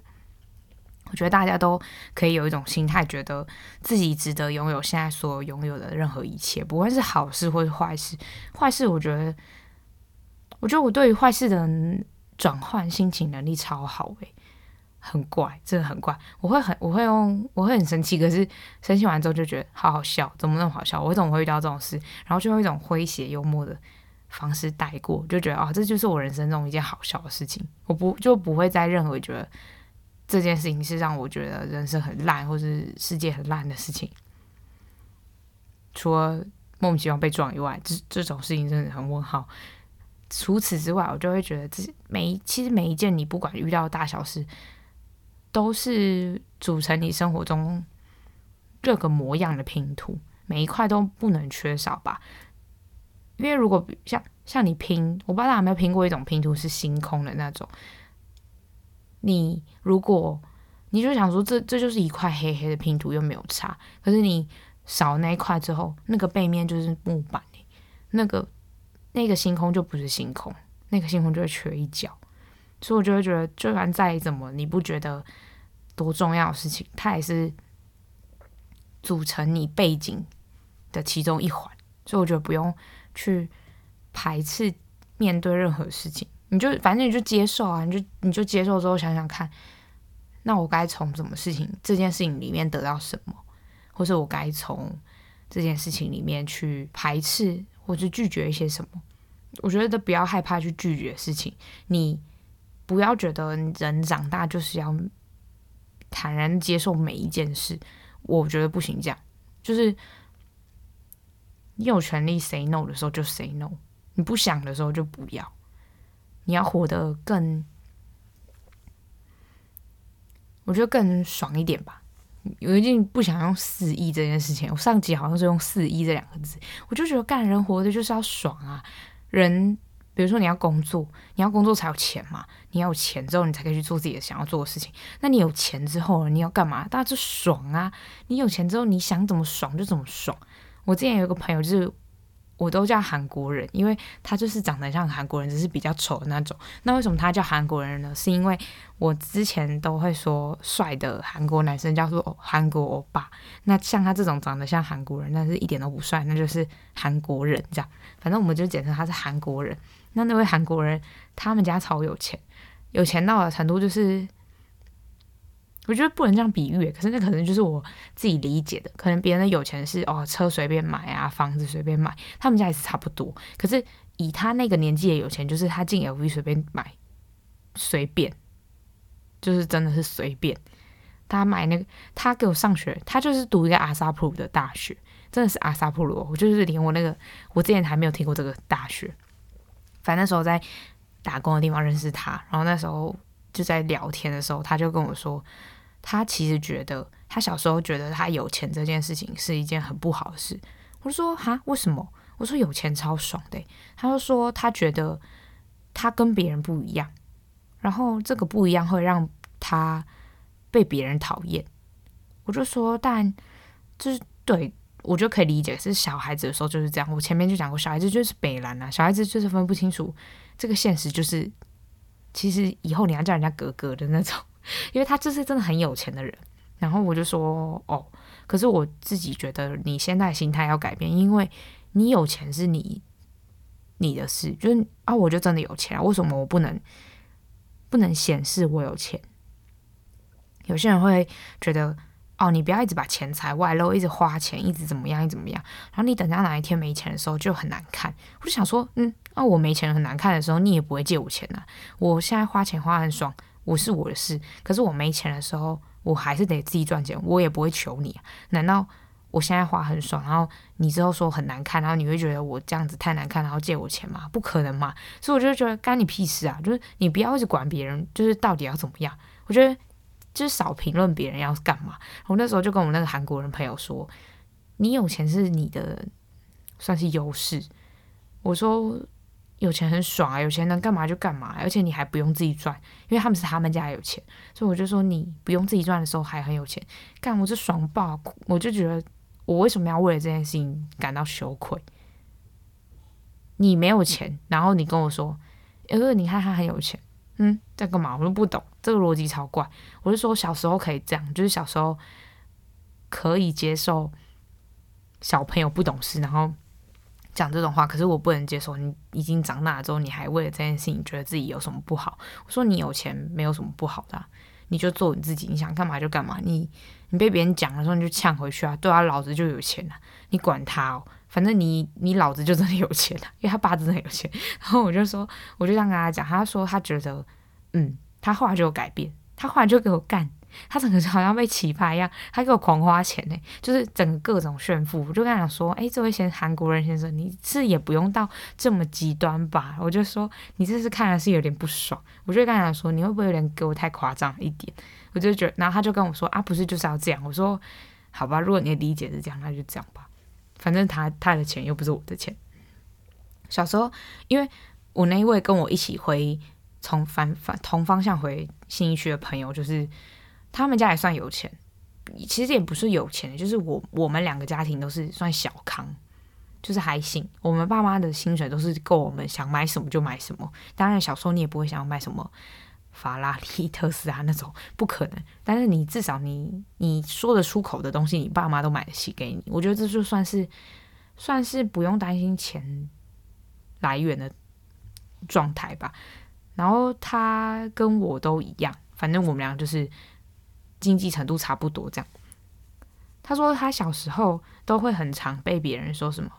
我觉得大家都可以有一种心态，觉得自己值得拥有现在所拥有的任何一切，不管是好事或是坏事。坏事，我觉得，我觉得我对于坏事的转换心情能力超好诶，很怪，真的很怪。我会很，我会用，我会很生气，可是生气完之后就觉得好好笑，怎么那么好笑？我怎么会遇到这种事？然后就用一种诙谐幽默的方式带过，就觉得啊、这就是我人生中一件好笑的事情。我不就不会再任何觉得。这件事情是让我觉得人生很烂，或是世界很烂的事情。除了莫名其妙被撞以外，这这种事情真的很问号。除此之外，我就会觉得，这每一其实每一件你不管遇到大小事，都是组成你生活中各个模样的拼图，每一块都不能缺少吧。因为如果像像你拼，我不知道大家有没有拼过一种拼图是星空的那种。你如果你就想说，这这就是一块黑黑的拼图，又没有差，可是你少那一块之后，那个背面就是木板，那个那个星空就不是星空，那个星空就会缺一角，所以我就会觉得，就算再怎么你不觉得多重要的事情，它也是组成你背景的其中一环，所以我觉得不用去排斥面对任何事情。你就反正你就接受啊，你就你就接受之后想想看，那我该从什么事情这件事情里面得到什么，或是我该从这件事情里面去排斥或者拒绝一些什么？我觉得都不要害怕去拒绝事情，你不要觉得人长大就是要坦然接受每一件事。我觉得不行，这样就是你有权利 say no 的时候就 say no，你不想的时候就不要。你要活得更，我觉得更爽一点吧。我已经不想用肆意这件事情，我上集好像是用肆意这两个字，我就觉得干人活的就是要爽啊。人，比如说你要工作，你要工作才有钱嘛，你要有钱之后，你才可以去做自己的想要做的事情。那你有钱之后，你要干嘛？大家就爽啊！你有钱之后，你想怎么爽就怎么爽。我之前有一个朋友就是。我都叫韩国人，因为他就是长得像韩国人，只是比较丑的那种。那为什么他叫韩国人呢？是因为我之前都会说帅的韩国男生叫做韩国欧巴。那像他这种长得像韩国人，但是一点都不帅，那就是韩国人这样。反正我们就简称他是韩国人。那那位韩国人，他们家超有钱，有钱到的程度就是。我觉得不能这样比喻，可是那可能就是我自己理解的。可能别人的有钱是哦，车随便买啊，房子随便买，他们家也是差不多。可是以他那个年纪的有钱，就是他进 LV 随便买，随便，就是真的是随便。他买那个，他给我上学，他就是读一个阿萨普的大学，真的是阿萨普鲁。我就是连我那个，我之前还没有听过这个大学。反正那时候在打工的地方认识他，然后那时候就在聊天的时候，他就跟我说。他其实觉得，他小时候觉得他有钱这件事情是一件很不好的事。我就说哈，为什么？我说有钱超爽的。他就说他觉得他跟别人不一样，然后这个不一样会让他被别人讨厌。我就说，但就是对，我就可以理解，是小孩子的时候就是这样。我前面就讲过，小孩子就是北烂啊，小孩子就是分不清楚这个现实，就是其实以后你要叫人家哥哥的那种。因为他就是真的很有钱的人，然后我就说哦，可是我自己觉得你现在心态要改变，因为你有钱是你你的事，就是啊，我就真的有钱啊，为什么我不能不能显示我有钱？有些人会觉得哦，你不要一直把钱财外露，一直花钱，一直怎么样，一直怎么样，然后你等到哪一天没钱的时候就很难看。我就想说，嗯，啊，我没钱很难看的时候，你也不会借我钱啊。我现在花钱花很爽。我是我的事，可是我没钱的时候，我还是得自己赚钱，我也不会求你啊。难道我现在花很爽，然后你之后说很难看，然后你会觉得我这样子太难看，然后借我钱吗？不可能嘛！所以我就觉得干你屁事啊！就是你不要一直管别人，就是到底要怎么样？我觉得就是少评论别人要干嘛。我那时候就跟我那个韩国人朋友说，你有钱是你的算是优势。我说。有钱很爽啊，有钱能干嘛就干嘛，而且你还不用自己赚，因为他们是他们家有钱，所以我就说你不用自己赚的时候还很有钱，干我就爽爆，我就觉得我为什么要为了这件事情感到羞愧？你没有钱，然后你跟我说，呃，你看他很有钱，嗯，在干嘛？我都不懂，这个逻辑超怪。我就说小时候可以这样，就是小时候可以接受小朋友不懂事，然后。讲这种话，可是我不能接受。你已经长大之后，你还为了这件事情觉得自己有什么不好？我说你有钱没有什么不好的，你就做你自己，你想干嘛就干嘛。你你被别人讲的时候，你就呛回去啊！对啊，老子就有钱啊，你管他哦，反正你你老子就真的有钱啊，因为他爸真的有钱。然后我就说，我就这样跟他讲，他说他觉得，嗯，他后来就有改变，他后来就给我干。他整个好像被奇葩一样，他给我狂花钱呢，就是整个各种炫富。我就跟他讲说：“哎，这位先韩国人先生，你是也不用到这么极端吧？”我就说：“你这是看来是有点不爽。”我就跟他讲说：“你会不会有点给我太夸张一点？”我就觉得，然后他就跟我说：“啊，不是就是要这样。”我说：“好吧，如果你的理解是这样，那就这样吧。反正他他的钱又不是我的钱。”小时候，因为我那一位跟我一起回从反反同方向回新义区的朋友，就是。他们家也算有钱，其实也不是有钱，就是我我们两个家庭都是算小康，就是还行。我们爸妈的薪水都是够我们想买什么就买什么。当然，小时候你也不会想要买什么法拉利、特斯拉那种，不可能。但是你至少你你说得出口的东西，你爸妈都买得起给你。我觉得这就算是算是不用担心钱来源的状态吧。然后他跟我都一样，反正我们俩就是。经济程度差不多这样。他说他小时候都会很常被别人说什么，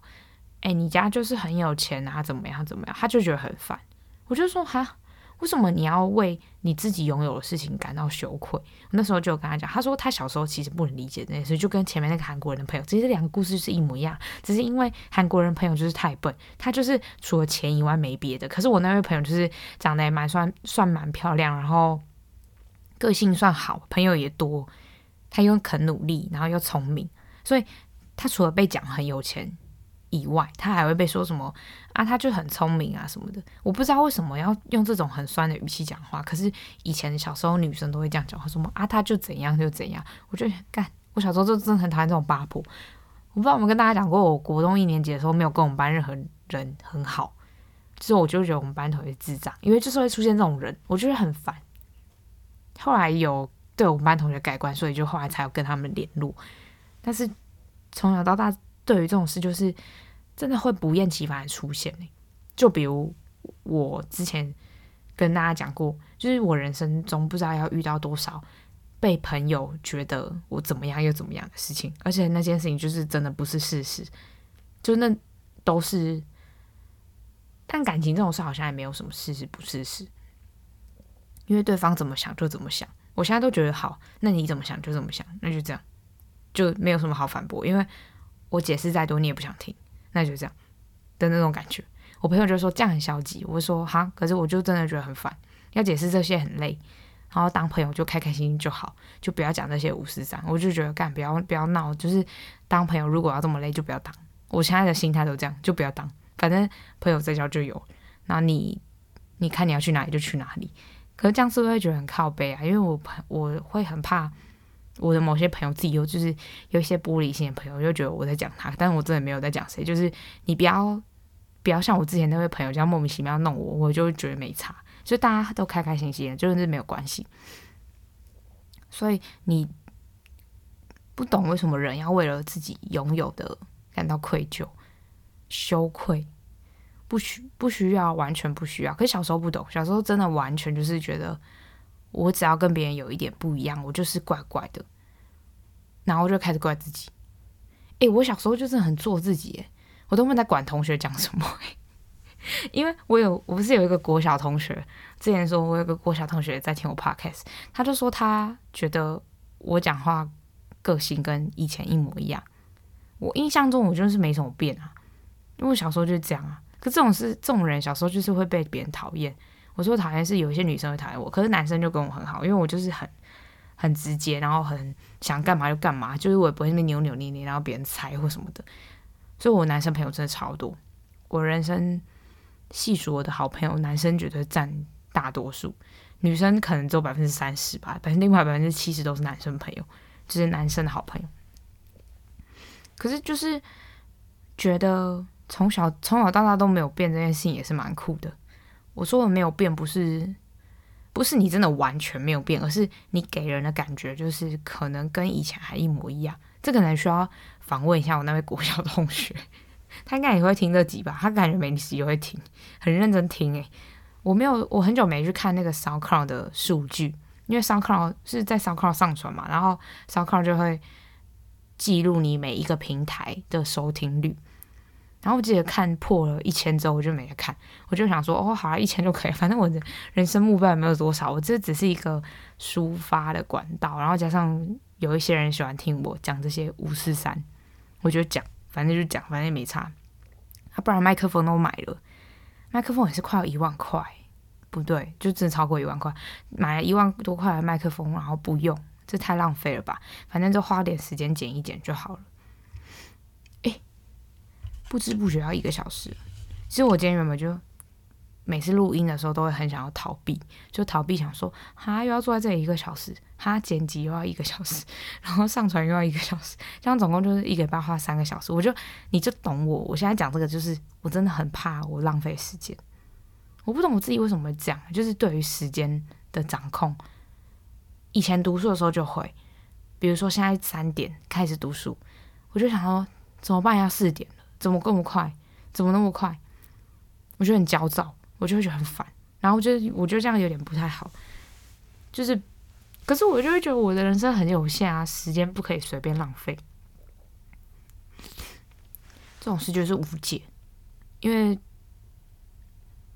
哎，你家就是很有钱啊，怎么样怎么样，他就觉得很烦。我就说哈。为什么你要为你自己拥有的事情感到羞愧？那时候就跟他讲，他说他小时候其实不能理解这件事，就跟前面那个韩国人的朋友，其实两个故事是一模一样，只是因为韩国人朋友就是太笨，他就是除了钱以外没别的。可是我那位朋友就是长得也蛮算算蛮漂亮，然后个性算好，朋友也多，他又肯努力，然后又聪明，所以他除了被讲很有钱。以外，他还会被说什么啊？他就很聪明啊什么的。我不知道为什么要用这种很酸的语气讲话。可是以前小时候女生都会这样讲话，什么啊？他就怎样就怎样。我就干，我小时候就真的很讨厌这种八婆。我不知道我们跟大家讲过，我国中一年级的时候没有跟我们班任何人很好，之后我就觉得我们班同学智障，因为就是会出现这种人，我觉得很烦。后来有对我们班同学改观，所以就后来才有跟他们联络。但是从小到大。对于这种事，就是真的会不厌其烦的出现。就比如我之前跟大家讲过，就是我人生中不知道要遇到多少被朋友觉得我怎么样又怎么样的事情，而且那件事情就是真的不是事实，就那都是。但感情这种事好像也没有什么事实不事实，因为对方怎么想就怎么想。我现在都觉得好，那你怎么想就怎么想，那就这样，就没有什么好反驳，因为。我解释再多，你也不想听，那就这样的那种感觉。我朋友就说这样很消极，我说哈，可是我就真的觉得很烦，要解释这些很累。然后当朋友就开开心心就好，就不要讲这些五四三。我就觉得干不要不要闹，就是当朋友如果要这么累就不要当。我现在的心态都这样，就不要当，反正朋友在交就有。那你你看你要去哪里就去哪里。可是这样是不是会觉得很靠背啊？因为我我会很怕。我的某些朋友自己有，就是有一些玻璃心的朋友，就觉得我在讲他，但我真的没有在讲谁。就是你不要不要像我之前那位朋友这样莫名其妙弄我，我就觉得没差，就大家都开开心心的，就是没有关系。所以你不懂为什么人要为了自己拥有的感到愧疚、羞愧，不需不需要，完全不需要。可是小时候不懂，小时候真的完全就是觉得。我只要跟别人有一点不一样，我就是怪怪的，然后就开始怪自己。诶，我小时候就是很做自己，我都没在管同学讲什么，因为我有，我不是有一个国小同学，之前说我有个国小同学在听我 podcast，他就说他觉得我讲话个性跟以前一模一样。我印象中我就是没什么变啊，因为我小时候就是这样啊。可这种是这种人，小时候就是会被别人讨厌。我说讨厌是有一些女生会讨厌我，可是男生就跟我很好，因为我就是很很直接，然后很想干嘛就干嘛，就是我也不会那边扭扭捏捏，然后别人猜或什么的。所以我男生朋友真的超多，我人生细数我的好朋友，男生绝对占大多数，女生可能只有百分之三十吧，百分另外百分之七十都是男生朋友，就是男生的好朋友。可是就是觉得从小从小到大都没有变，这件事情也是蛮酷的。我说的没有变，不是不是你真的完全没有变，而是你给人的感觉就是可能跟以前还一模一样。这可能需要访问一下我那位国小同学，他应该也会听这集吧？他感觉每集也会听，很认真听。诶，我没有，我很久没去看那个 SoundCloud 的数据，因为 SoundCloud 是在 SoundCloud 上传嘛，然后 SoundCloud 就会记录你每一个平台的收听率。然后我记得看破了一千之后，我就没得看。我就想说，哦，好啊，一千就可以。反正我的人生目标也没有多少，我这只是一个抒发的管道。然后加上有一些人喜欢听我讲这些五四三，我就讲，反正就讲，反正也没差。啊，不然麦克风都买了，麦克风也是快要一万块，不对，就真的超过一万块。买了一万多块的麦克风，然后不用，这太浪费了吧？反正就花点时间剪一剪就好了。不知不觉要一个小时，其实我今天原本就每次录音的时候都会很想要逃避，就逃避想说，哈又要坐在这里一个小时，哈剪辑又要一个小时，然后上传又要一个小时，这样总共就是一个礼拜花三个小时。我就你就懂我，我现在讲这个就是我真的很怕我浪费时间，我不懂我自己为什么会这样，就是对于时间的掌控，以前读书的时候就会，比如说现在三点开始读书，我就想说怎么办？要四点。怎么这么快？怎么那么快？我觉得很焦躁，我就会觉得很烦。然后我觉得，我觉得这样有点不太好。就是可是我就会觉得我的人生很有限啊，时间不可以随便浪费。这种事就是无解，因为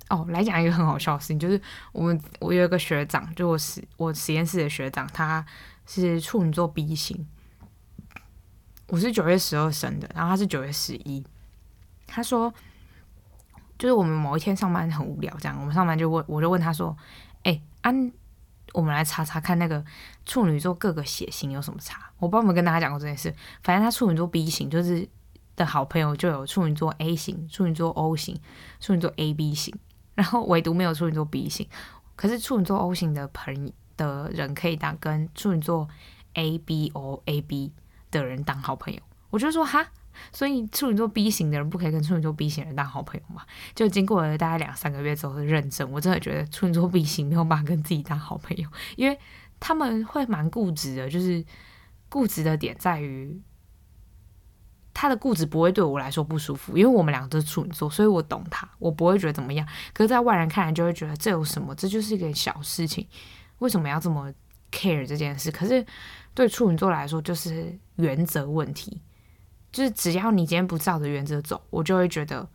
哦，来讲一个很好笑的事情，就是我们我有一个学长，就我实我实验室的学长，他是处女座 B 型，我是九月十二生的，然后他是九月十一。他说，就是我们某一天上班很无聊，这样我们上班就问，我就问他说：“哎，安。”我们来查查看那个处女座各个血型有什么差。我不知道有没有跟大家讲过这件事。反正他处女座 B 型就是的好朋友就有处女座 A 型、处女座 O 型、处女座 AB 型，然后唯独没有处女座 B 型。可是处女座 O 型的朋的人可以当跟处女座 ABO、AB 的人当好朋友。我就说哈。所以处女座 B 型的人不可以跟处女座 B 型人当好朋友嘛？就经过了大概两三个月之后的认证，我真的觉得处女座 B 型没有办法跟自己当好朋友，因为他们会蛮固执的。就是固执的点在于，他的固执不会对我来说不舒服，因为我们两个都是处女座，所以我懂他，我不会觉得怎么样。可是，在外人看来就会觉得这有什么？这就是一个小事情，为什么要这么 care 这件事？可是对处女座来说，就是原则问题。就是只要你今天不照着原则走，我就会觉得，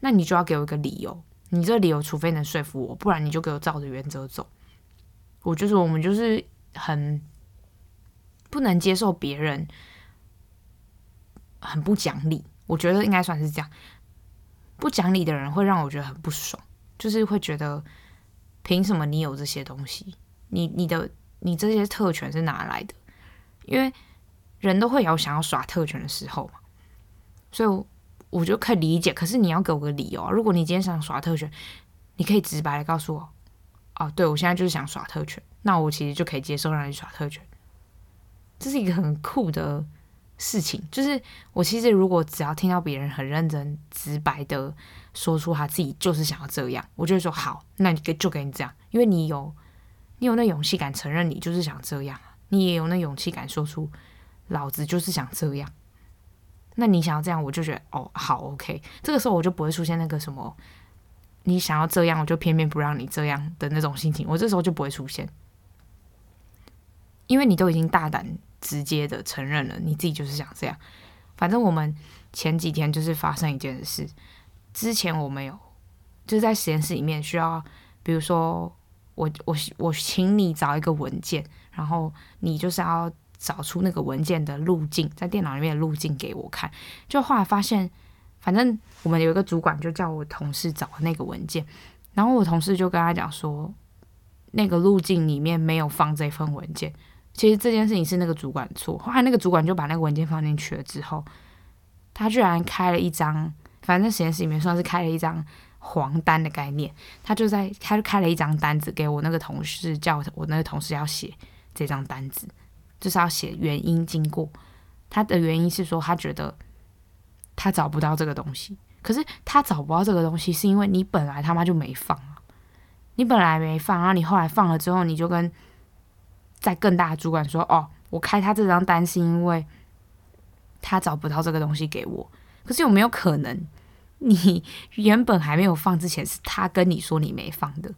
那你就要给我一个理由。你这理由除非能说服我，不然你就给我照着原则走。我就是我们就是很不能接受别人很不讲理，我觉得应该算是这样。不讲理的人会让我觉得很不爽，就是会觉得凭什么你有这些东西？你你的你这些特权是哪来的？因为。人都会有想要耍特权的时候嘛，所以我就可以理解。可是你要给我个理由啊！如果你今天想耍特权，你可以直白的告诉我，哦，对，我现在就是想耍特权，那我其实就可以接受让你耍特权。这是一个很酷的事情，就是我其实如果只要听到别人很认真、直白的说出他自己就是想要这样，我就会说好，那你给就给你这样，因为你有你有那勇气敢承认你就是想这样，你也有那勇气敢说出。老子就是想这样，那你想要这样，我就觉得哦，好，OK。这个时候我就不会出现那个什么，你想要这样，我就偏偏不让你这样的那种心情。我这时候就不会出现，因为你都已经大胆直接的承认了，你自己就是想这样。反正我们前几天就是发生一件事，之前我们有就是在实验室里面需要，比如说我我我请你找一个文件，然后你就是要。找出那个文件的路径，在电脑里面的路径给我看。就后来发现，反正我们有一个主管就叫我同事找那个文件，然后我同事就跟他讲说，那个路径里面没有放这份文件。其实这件事情是那个主管错。后来那个主管就把那个文件放进去了之后，他居然开了一张，反正实验室里面算是开了一张黄单的概念。他就在他就开了一张单子给我那个同事，叫我那个同事要写这张单子。就是要写原因经过，他的原因是说他觉得他找不到这个东西，可是他找不到这个东西是因为你本来他妈就没放啊，你本来没放，然后你后来放了之后，你就跟在更大的主管说，哦，我开他这张单是因为他找不到这个东西给我，可是有没有可能你原本还没有放之前是他跟你说你没放的，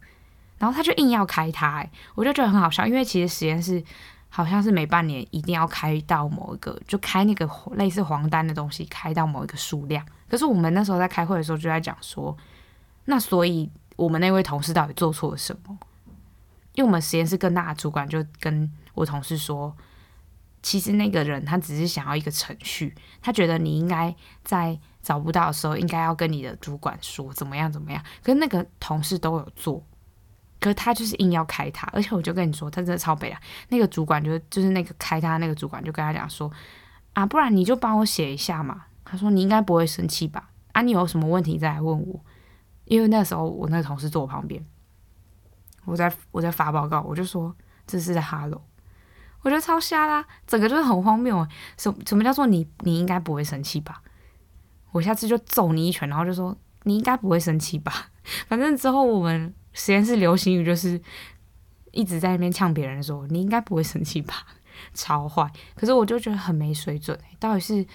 然后他就硬要开他，欸，我就觉得很好笑，因为其实实验室。好像是每半年一定要开到某一个，就开那个类似黄单的东西，开到某一个数量。可是我们那时候在开会的时候就在讲说，那所以我们那位同事到底做错了什么？因为我们实验室更大的主管就跟我同事说，其实那个人他只是想要一个程序，他觉得你应该在找不到的时候应该要跟你的主管说怎么样怎么样。可是那个同事都有做。可他就是硬要开他，而且我就跟你说，他真的超北啊。那个主管就就是那个开他那个主管就跟他讲说，啊，不然你就帮我写一下嘛。他说你应该不会生气吧？啊，你有什么问题再来问我。因为那时候我那个同事坐我旁边，我在我在发报告，我就说这是在哈喽，我觉得超瞎啦，整个就是很荒谬。什什么叫做你你应该不会生气吧？我下次就揍你一拳，然后就说你应该不会生气吧？反正之后我们。实验室流行语就是一直在那边呛别人说：“你应该不会生气吧？” 超坏。可是我就觉得很没水准。到底是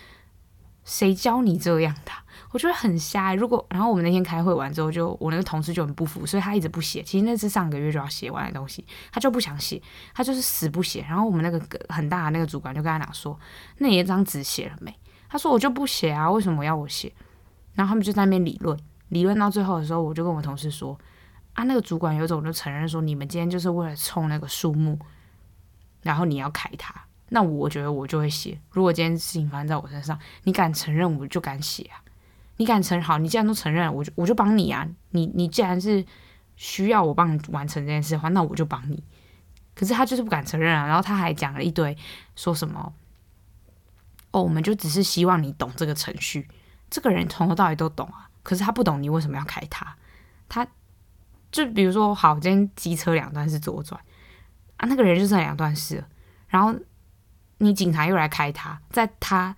谁教你这样的？我觉得很瞎。如果然后我们那天开会完之后就，我那个同事就很不服，所以他一直不写。其实那是上个月就要写完的东西，他就不想写，他就是死不写。然后我们那个很大的那个主管就跟他讲说：“那你那张纸写了没？”他说：“我就不写啊，为什么要我写？”然后他们就在那边理论，理论到最后的时候，我就跟我同事说：“啊，那个主管有种就承认说，你们今天就是为了冲那个数目，然后你要开他。那我觉得我就会写。如果今天事情发生在我身上，你敢承认，我就敢写啊。你敢承认，好，你既然都承认，我就我就帮你啊。你你既然是需要我帮你完成这件事的话，那我就帮你。可是他就是不敢承认啊，然后他还讲了一堆，说什么？哦，我们就只是希望你懂这个程序。这个人从头到尾都懂啊，可是他不懂你为什么要开他。他就比如说，好，今天机车两段是左转啊，那个人就剩两段是。然后你警察又来开他，在他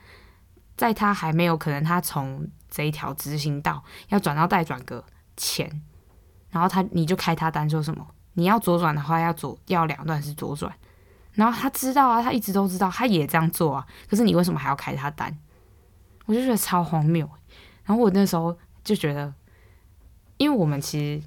在他还没有可能他从这一条直行道要转到待转格前，然后他你就开他单说什么？你要左转的话要左要两段是左转。然后他知道啊，他一直都知道，他也这样做啊。可是你为什么还要开他单？我就觉得超荒谬。然后我那时候就觉得，因为我们其实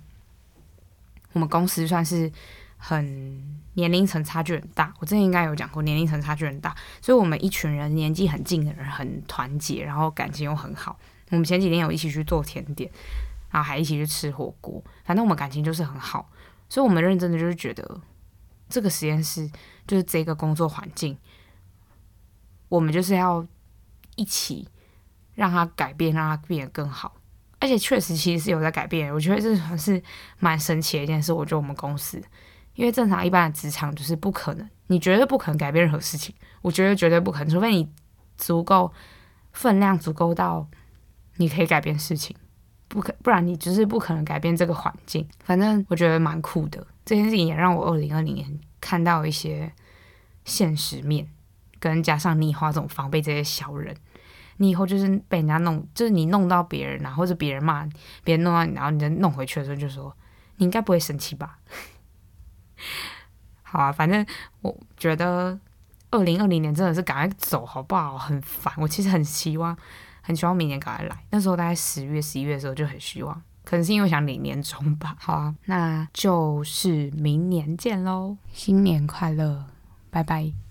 我们公司算是很年龄层差距很大。我之前应该有讲过，年龄层差距很大，所以我们一群人年纪很近的人很团结，然后感情又很好。我们前几天有一起去做甜点，然后还一起去吃火锅，反正我们感情就是很好。所以我们认真的就是觉得。这个实验室就是这个工作环境，我们就是要一起让它改变，让它变得更好。而且确实其实是有在改变，我觉得这还是蛮神奇的一件事。我觉得我们公司，因为正常一般的职场就是不可能，你绝对不可能改变任何事情。我觉得绝对不可能，除非你足够分量足够到你可以改变事情，不可不然你就是不可能改变这个环境。反正我觉得蛮酷的。这件事情也让我二零二零年看到一些现实面，跟加上你以后这种防备这些小人，你以后就是被人家弄，就是你弄到别人啊，或者别人骂别人弄到你，然后你再弄回去的时候，就说你应该不会生气吧？好啊，反正我觉得二零二零年真的是赶快走好不好？很烦，我其实很希望，很希望明年赶快来。那时候大概十月、十一月的时候就很希望。可能是因为想领年终吧。好啊，那就是明年见喽，新年快乐，拜拜。